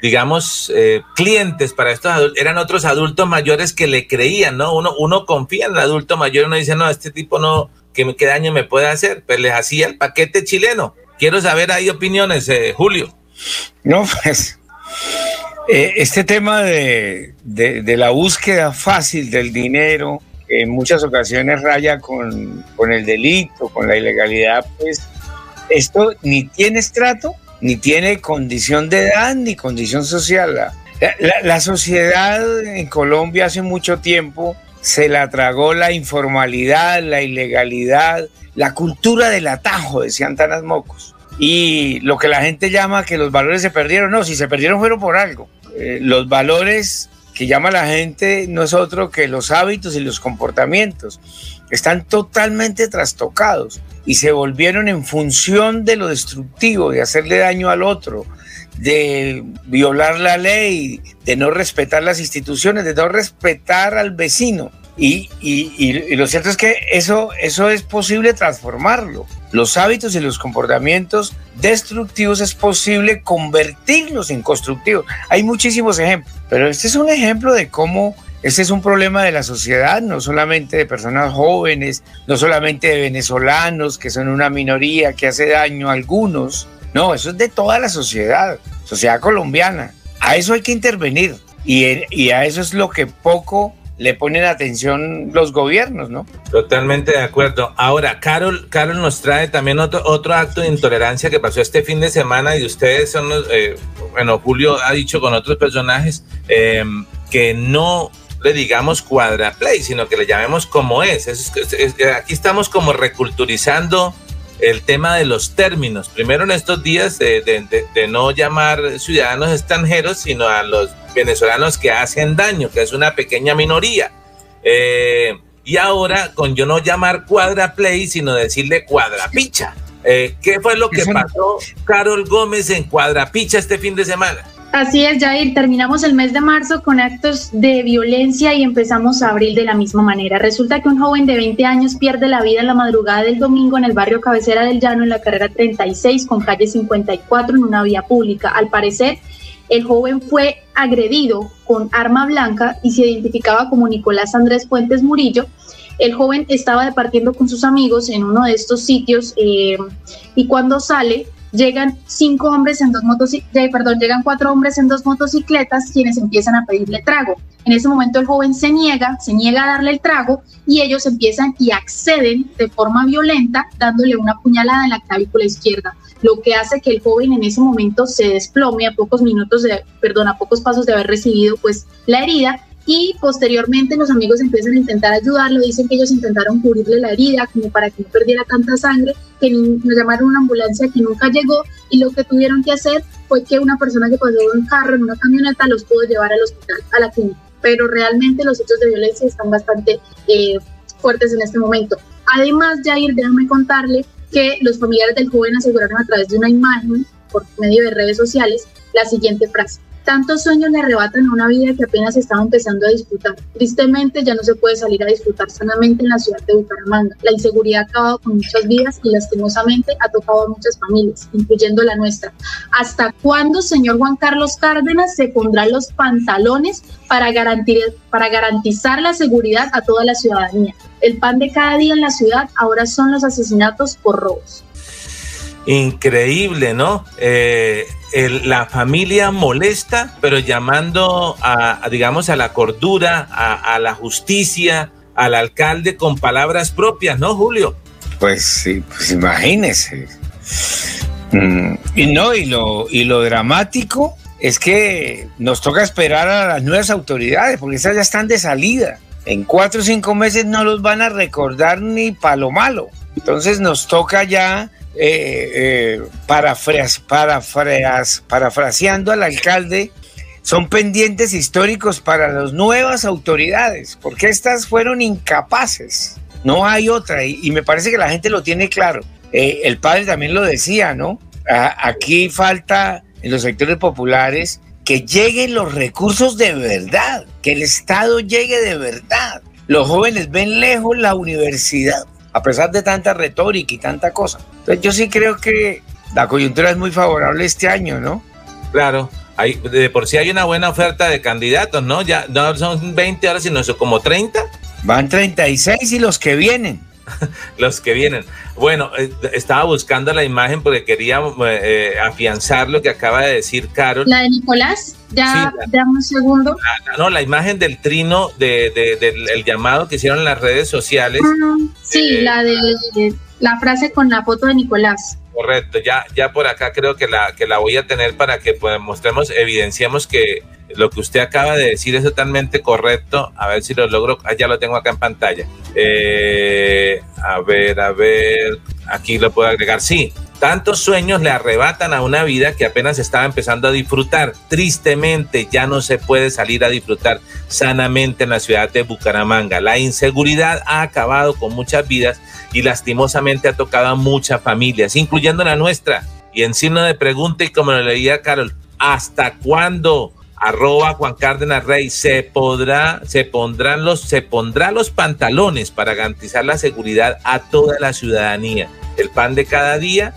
digamos, clientes para estos adultos, eran otros adultos mayores que le creían, ¿no? Uno, uno confía en el adulto mayor, uno dice, no, este tipo no, ¿qué, qué daño me puede hacer? Pues les hacía el paquete chileno Quiero saber ahí opiniones, eh, Julio. No, pues eh, este tema de, de, la búsqueda fácil del dinero, en muchas ocasiones raya con, con el delito, con la ilegalidad, pues esto ni tiene estrato, ni tiene condición de edad, ni condición social. La, la, sociedad en Colombia hace mucho tiempo se la tragó la informalidad, la ilegalidad, la cultura del atajo, decían Tanas Mocos. Y lo que la gente llama que los valores se perdieron, no, si se perdieron fueron por algo. Eh, los valores que llama la gente no es otro que los hábitos y los comportamientos. Están totalmente trastocados y se volvieron en función de lo destructivo, de hacerle daño al otro, de violar la ley, de no respetar las instituciones, de no respetar al vecino. Y, lo cierto es que eso, eso es posible transformarlo. Los hábitos y los comportamientos destructivos es posible convertirlos en constructivos. Hay muchísimos ejemplos, pero este es un ejemplo de cómo este es un problema de la sociedad, no solamente de personas jóvenes, no solamente de venezolanos, que son una minoría que hace daño a algunos. No, eso es de toda la sociedad, sociedad colombiana. A eso hay que intervenir y, a eso es lo que poco le ponen atención los gobiernos, ¿no? Totalmente de acuerdo. Ahora, Carol, Carol nos trae también otro, otro acto de intolerancia que pasó este fin de semana y ustedes son los, eh, bueno, Julio ha dicho con otros personajes eh, que no le digamos cuadraplay, sino que le llamemos como es. aquí estamos como reculturizando el tema de los términos. Primero en estos días de, no llamar ciudadanos extranjeros, sino a los venezolanos que hacen daño, que es una pequeña minoría. Eh, y ahora con yo no llamar cuadraplay, sino decirle cuadrapicha. Eh, ¿Qué fue lo que pasó, Carol Gómez, en Cuadrapicha este fin de semana? Así es, Jair. Terminamos el mes de marzo con actos de violencia y empezamos abril de la misma manera. Resulta que un joven de 20 años pierde la vida en la madrugada del domingo en el barrio Cabecera del Llano, en la carrera 36 con calle 54 en una vía pública. Al parecer, el joven fue agredido con arma blanca y se identificaba como Nicolás Andrés Fuentes Murillo. El joven estaba departiendo con sus amigos en uno de estos sitios eh, y cuando sale llegan cinco hombres en dos motocicletas, perdón, llegan cuatro hombres en dos motocicletas quienes empiezan a pedirle trago. En ese momento el joven se niega, se niega a darle el trago y ellos empiezan y acceden de forma violenta dándole una puñalada en la clavícula izquierda, lo que hace que el joven en ese momento se desplome a pocos minutos de, perdón, a pocos pasos de haber recibido pues la herida y posteriormente los amigos empiezan a intentar ayudarlo, dicen que ellos intentaron cubrirle la herida como para que no perdiera tanta sangre, que nos llamaron una ambulancia que nunca llegó y lo que tuvieron que hacer fue que una persona que pasó en un carro, en una camioneta, los pudo llevar al hospital, a la clínica. Pero realmente los hechos de violencia están bastante eh, fuertes en este momento. Además, Jair, déjame contarle que los familiares del joven aseguraron a través de una imagen por medio de redes sociales la siguiente frase. Tantos sueños le arrebatan una vida que apenas estaba empezando a disfrutar. Tristemente ya no se puede salir a disfrutar sanamente en la ciudad de Bucaramanga. La inseguridad ha acabado con muchas vidas y lastimosamente ha tocado a muchas familias, incluyendo la nuestra. ¿Hasta cuándo, señor Juan Carlos Cárdenas, se pondrá los pantalones para, para garantizar la seguridad a toda la ciudadanía? El pan de cada día en la ciudad ahora son los asesinatos por robos. Increíble, ¿no? Eh, la familia molesta, pero llamando a, digamos, a la cordura, a, la justicia, al alcalde con palabras propias, ¿no, Julio? Pues sí, pues imagínese. Mm, y no, y lo, y lo dramático es que nos toca esperar a las nuevas autoridades, porque esas ya están de salida. En cuatro o cinco meses no los van a recordar ni para lo malo. Entonces nos toca ya eh, eh, parafraseando al alcalde, son pendientes históricos para las nuevas autoridades, porque estas fueron incapaces. No hay otra, y, me parece que la gente lo tiene claro. Eh, el padre también lo decía, ¿no? aquí falta en los sectores populares que lleguen los recursos de verdad, que el Estado llegue de verdad. Los jóvenes ven lejos la universidad a pesar de tanta retórica y tanta cosa. Entonces yo sí creo que la coyuntura es muy favorable este año, ¿no? Claro, hay, de por sí hay una buena oferta de candidatos, ¿no? Ya no son 20 ahora, sino como 30. Van 36 y los que vienen. los que vienen. Bueno, eh, estaba buscando la imagen porque quería eh, afianzar lo que acaba de decir Carol. La de Nicolás, ya, dame un segundo. no, la imagen del trino de, del llamado que hicieron las redes sociales. Ah, sí, eh, la de la frase con la foto de Nicolás. Correcto, ya, ya por acá creo que la, que la voy a tener para que pues, mostremos, evidenciemos que lo que usted acaba de decir es totalmente correcto. A ver si lo logro. Ah, ya lo tengo acá en pantalla. Eh, a ver, a ver. Aquí lo puedo agregar. Sí, tantos sueños le arrebatan a una vida que apenas estaba empezando a disfrutar. Tristemente ya no se puede salir a disfrutar sanamente en la ciudad de Bucaramanga. La inseguridad ha acabado con muchas vidas y lastimosamente ha tocado a muchas familias, incluyendo la nuestra. Y en signo de pregunta, y como lo leía Carol, ¿hasta cuándo? Arroba Juan Cárdenas Rey, se podrá, se pondrán los, se pondrá los pantalones para garantizar la seguridad a toda la ciudadanía. El pan de cada día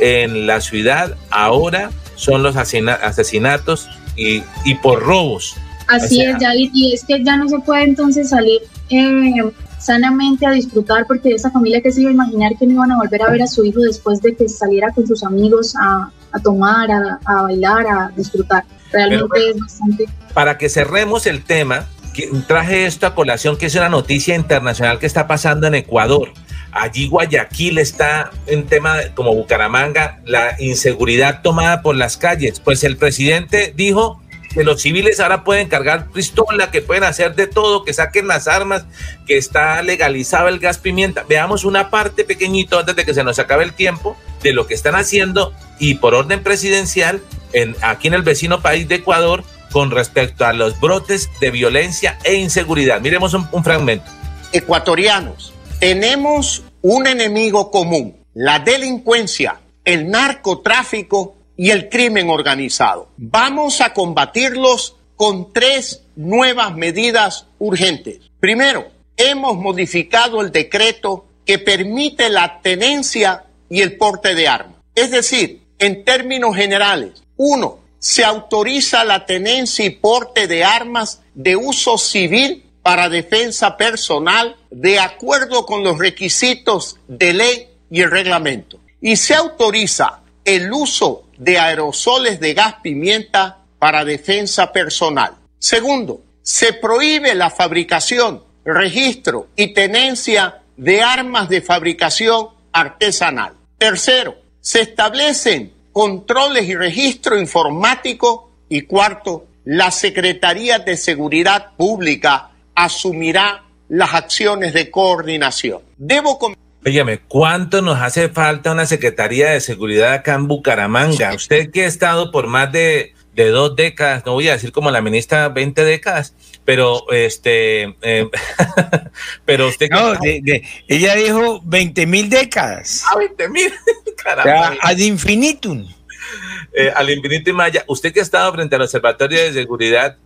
en la ciudad ahora son los asesinatos y, y por robos. Así es, ya, y es que ya no se puede entonces salir eh, sanamente a disfrutar porque esa familia que se iba a imaginar que no iban a volver a ver a su hijo después de que saliera con sus amigos a, a tomar, a, a bailar, a disfrutar. Realmente es bastante. Para que cerremos el tema, traje esto a colación, que es una noticia internacional que está pasando en Ecuador. Allí Guayaquil está en tema como Bucaramanga, la inseguridad tomada por las calles. Pues el presidente dijo que los civiles ahora pueden cargar pistola, que pueden hacer de todo, que saquen las armas, que está legalizado el gas pimienta. Veamos una parte pequeñito antes de que se nos acabe el tiempo de lo que están haciendo y por orden presidencial en, aquí en el vecino país de Ecuador con respecto a los brotes de violencia e inseguridad. Miremos un, un fragmento. Ecuatorianos, tenemos un enemigo común, la delincuencia, el narcotráfico y el crimen organizado. Vamos a combatirlos con tres nuevas medidas urgentes. Primero, hemos modificado el decreto que permite la tenencia y el porte de armas. Es decir, en términos generales, uno, se autoriza la tenencia y porte de armas de uso civil para defensa personal de acuerdo con los requisitos de ley y el reglamento. Y se autoriza el uso de aerosoles de gas pimienta para defensa personal. Segundo, se prohíbe la fabricación, registro y tenencia de armas de fabricación artesanal. Tercero, se establecen controles y registro informático. Y cuarto, la Secretaría de Seguridad Pública asumirá las acciones de coordinación. Debo Óyeme, ¿cuánto nos hace falta una Secretaría de Seguridad acá en Bucaramanga? Usted que ha estado por más de, dos décadas, no voy a decir como la ministra 20 décadas, pero este, eh, pero usted... No, ella dijo 20 mil décadas. Ah, 20 mil, caramba. ad infinitum. Eh, al infinito y maya, usted que ha estado frente al Observatorio de Seguridad,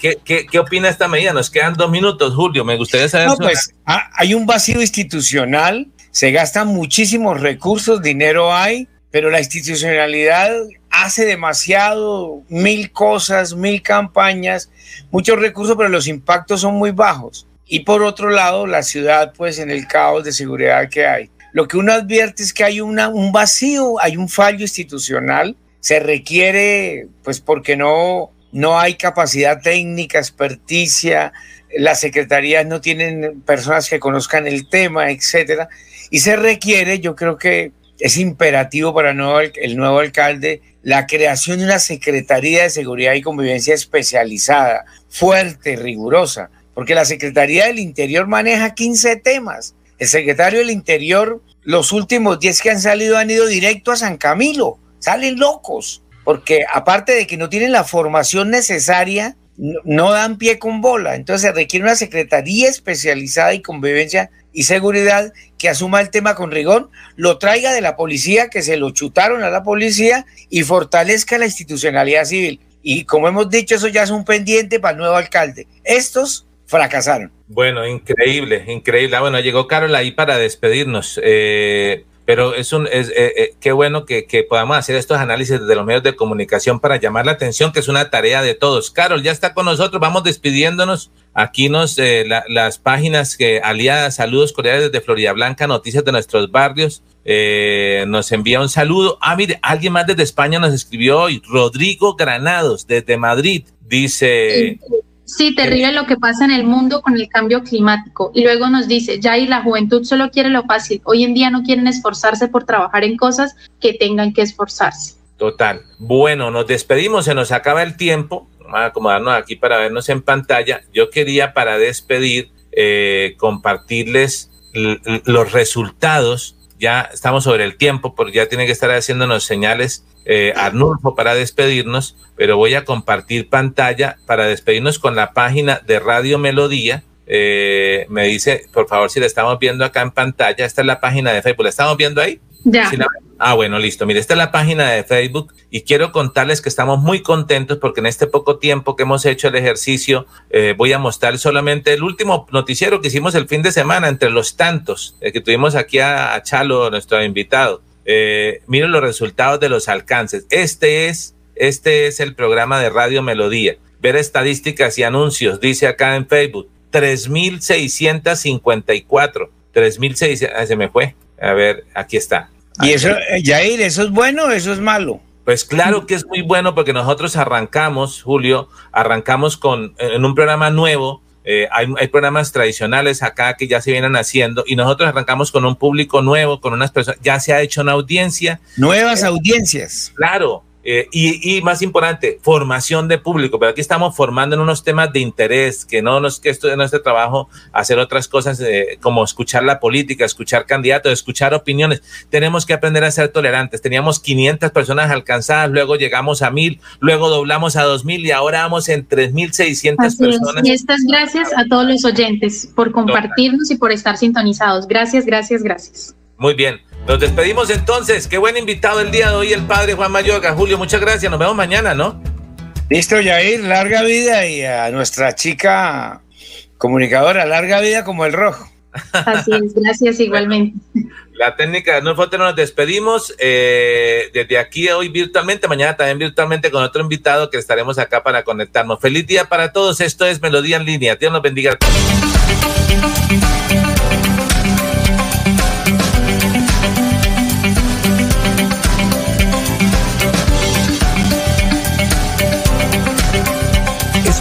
¿qué, qué, qué opina esta medida? Nos quedan dos minutos, Julio, me gustaría saber. No, pues hay un vacío institucional, se gastan muchísimos recursos, dinero hay, pero la institucionalidad hace demasiado, mil cosas, mil campañas, muchos recursos, pero los impactos son muy bajos. Y por otro lado, la ciudad, pues en el caos de seguridad que hay. Lo que uno advierte es que hay una, un vacío, hay un fallo institucional, se requiere, pues porque no, no hay capacidad técnica, experticia, las secretarías no tienen personas que conozcan el tema, etcétera, y se requiere, yo creo que es imperativo para el nuevo, el nuevo alcalde la creación de una Secretaría de Seguridad y Convivencia especializada, fuerte, rigurosa, porque la Secretaría del Interior maneja 15 temas. El secretario del Interior, los últimos 10 que han salido han ido directo a San Camilo, salen locos, porque aparte de que no tienen la formación necesaria, no, dan pie con bola. Entonces se requiere una Secretaría especializada y convivencia y seguridad que asuma el tema con rigor, lo traiga de la policía, que se lo chutaron a la policía y fortalezca la institucionalidad civil. Y como hemos dicho, eso ya es un pendiente para el nuevo alcalde. Estos fracasaron. Bueno, increíble, increíble. Ah, bueno, llegó Carol ahí para despedirnos. Eh, pero es un, es, eh, eh, qué bueno que, que, podamos hacer estos análisis de los medios de comunicación para llamar la atención, que es una tarea de todos. Carol, ya está con nosotros, vamos despidiéndonos. Aquí nos, eh, la, las páginas que aliadas, saludos cordiales desde Florida Blanca, noticias de nuestros barrios, eh, nos envía un saludo. Ah, mire, alguien más desde España nos escribió hoy, Rodrigo Granados, desde Madrid, dice... terrible lo que pasa en el mundo con el cambio climático. Y luego nos dice, ya y la juventud solo quiere lo fácil. Hoy en día no quieren esforzarse por trabajar en cosas que tengan que esforzarse. Total. Bueno, nos despedimos, se nos acaba el tiempo. Vamos a acomodarnos aquí para vernos en pantalla. Yo quería para despedir eh, compartirles los resultados. Ya estamos sobre el tiempo porque ya tiene que estar haciéndonos señales eh, Arnulfo para despedirnos, pero voy a compartir pantalla para despedirnos con la página de Radio Melodía. Eh, me dice, por favor, si la estamos viendo acá en pantalla, esta es la página de Facebook, ¿la estamos viendo ahí? Ya. Ah, bueno, listo. Mire, esta es la página de Facebook y quiero contarles que estamos muy contentos porque en este poco tiempo que hemos hecho el ejercicio, eh, voy a mostrar solamente el último noticiero que hicimos el fin de semana, entre los tantos eh, que tuvimos aquí a, Chalo, nuestro invitado. Eh, miren los resultados de los alcances. Este es, este es el programa de Radio Melodía. Ver estadísticas y anuncios, dice acá en Facebook, 3.654. 3.600, ah, se me fue. A ver, aquí está. ¿Y eso, Jair, eso es bueno o eso es malo? Pues claro que es muy bueno porque nosotros arrancamos, Julio, arrancamos con en un programa nuevo eh, hay, hay, programas tradicionales acá que ya se vienen haciendo y nosotros arrancamos con un público nuevo, con unas personas, ya se ha hecho una audiencia. Nuevas eh, audiencias. Claro, eh, y, y, más importante, formación de público. Pero aquí estamos formando en unos temas de interés, que no nos que esto de nuestro trabajo hacer otras cosas eh, como escuchar la política, escuchar candidatos, escuchar opiniones. Tenemos que aprender a ser tolerantes. Teníamos 500 personas alcanzadas, luego llegamos a 1000, luego doblamos a 2000 y ahora vamos en 3600 personas. Y estas gracias a todos los oyentes por compartirnos y por estar sintonizados. Gracias, gracias, gracias. Muy bien. Nos despedimos entonces. Qué buen invitado el día de hoy, el padre Juan Mayorga. Julio, muchas gracias. Nos vemos mañana, ¿no? Listo, Yair. Larga vida y a nuestra chica comunicadora, larga vida como el rojo. Así es, gracias igualmente. La técnica no foto nos despedimos eh, desde aquí hoy virtualmente, mañana también virtualmente con otro invitado que estaremos acá para conectarnos. Feliz día para todos. Esto es Melodía en línea. Dios nos bendiga.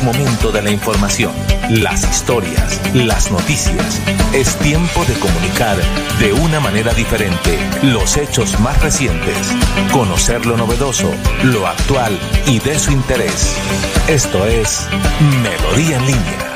Momento de la información, las historias, las noticias. Es tiempo de comunicar de una manera diferente los hechos más recientes, conocer lo novedoso, lo actual y de su interés. Esto es Melodía en línea.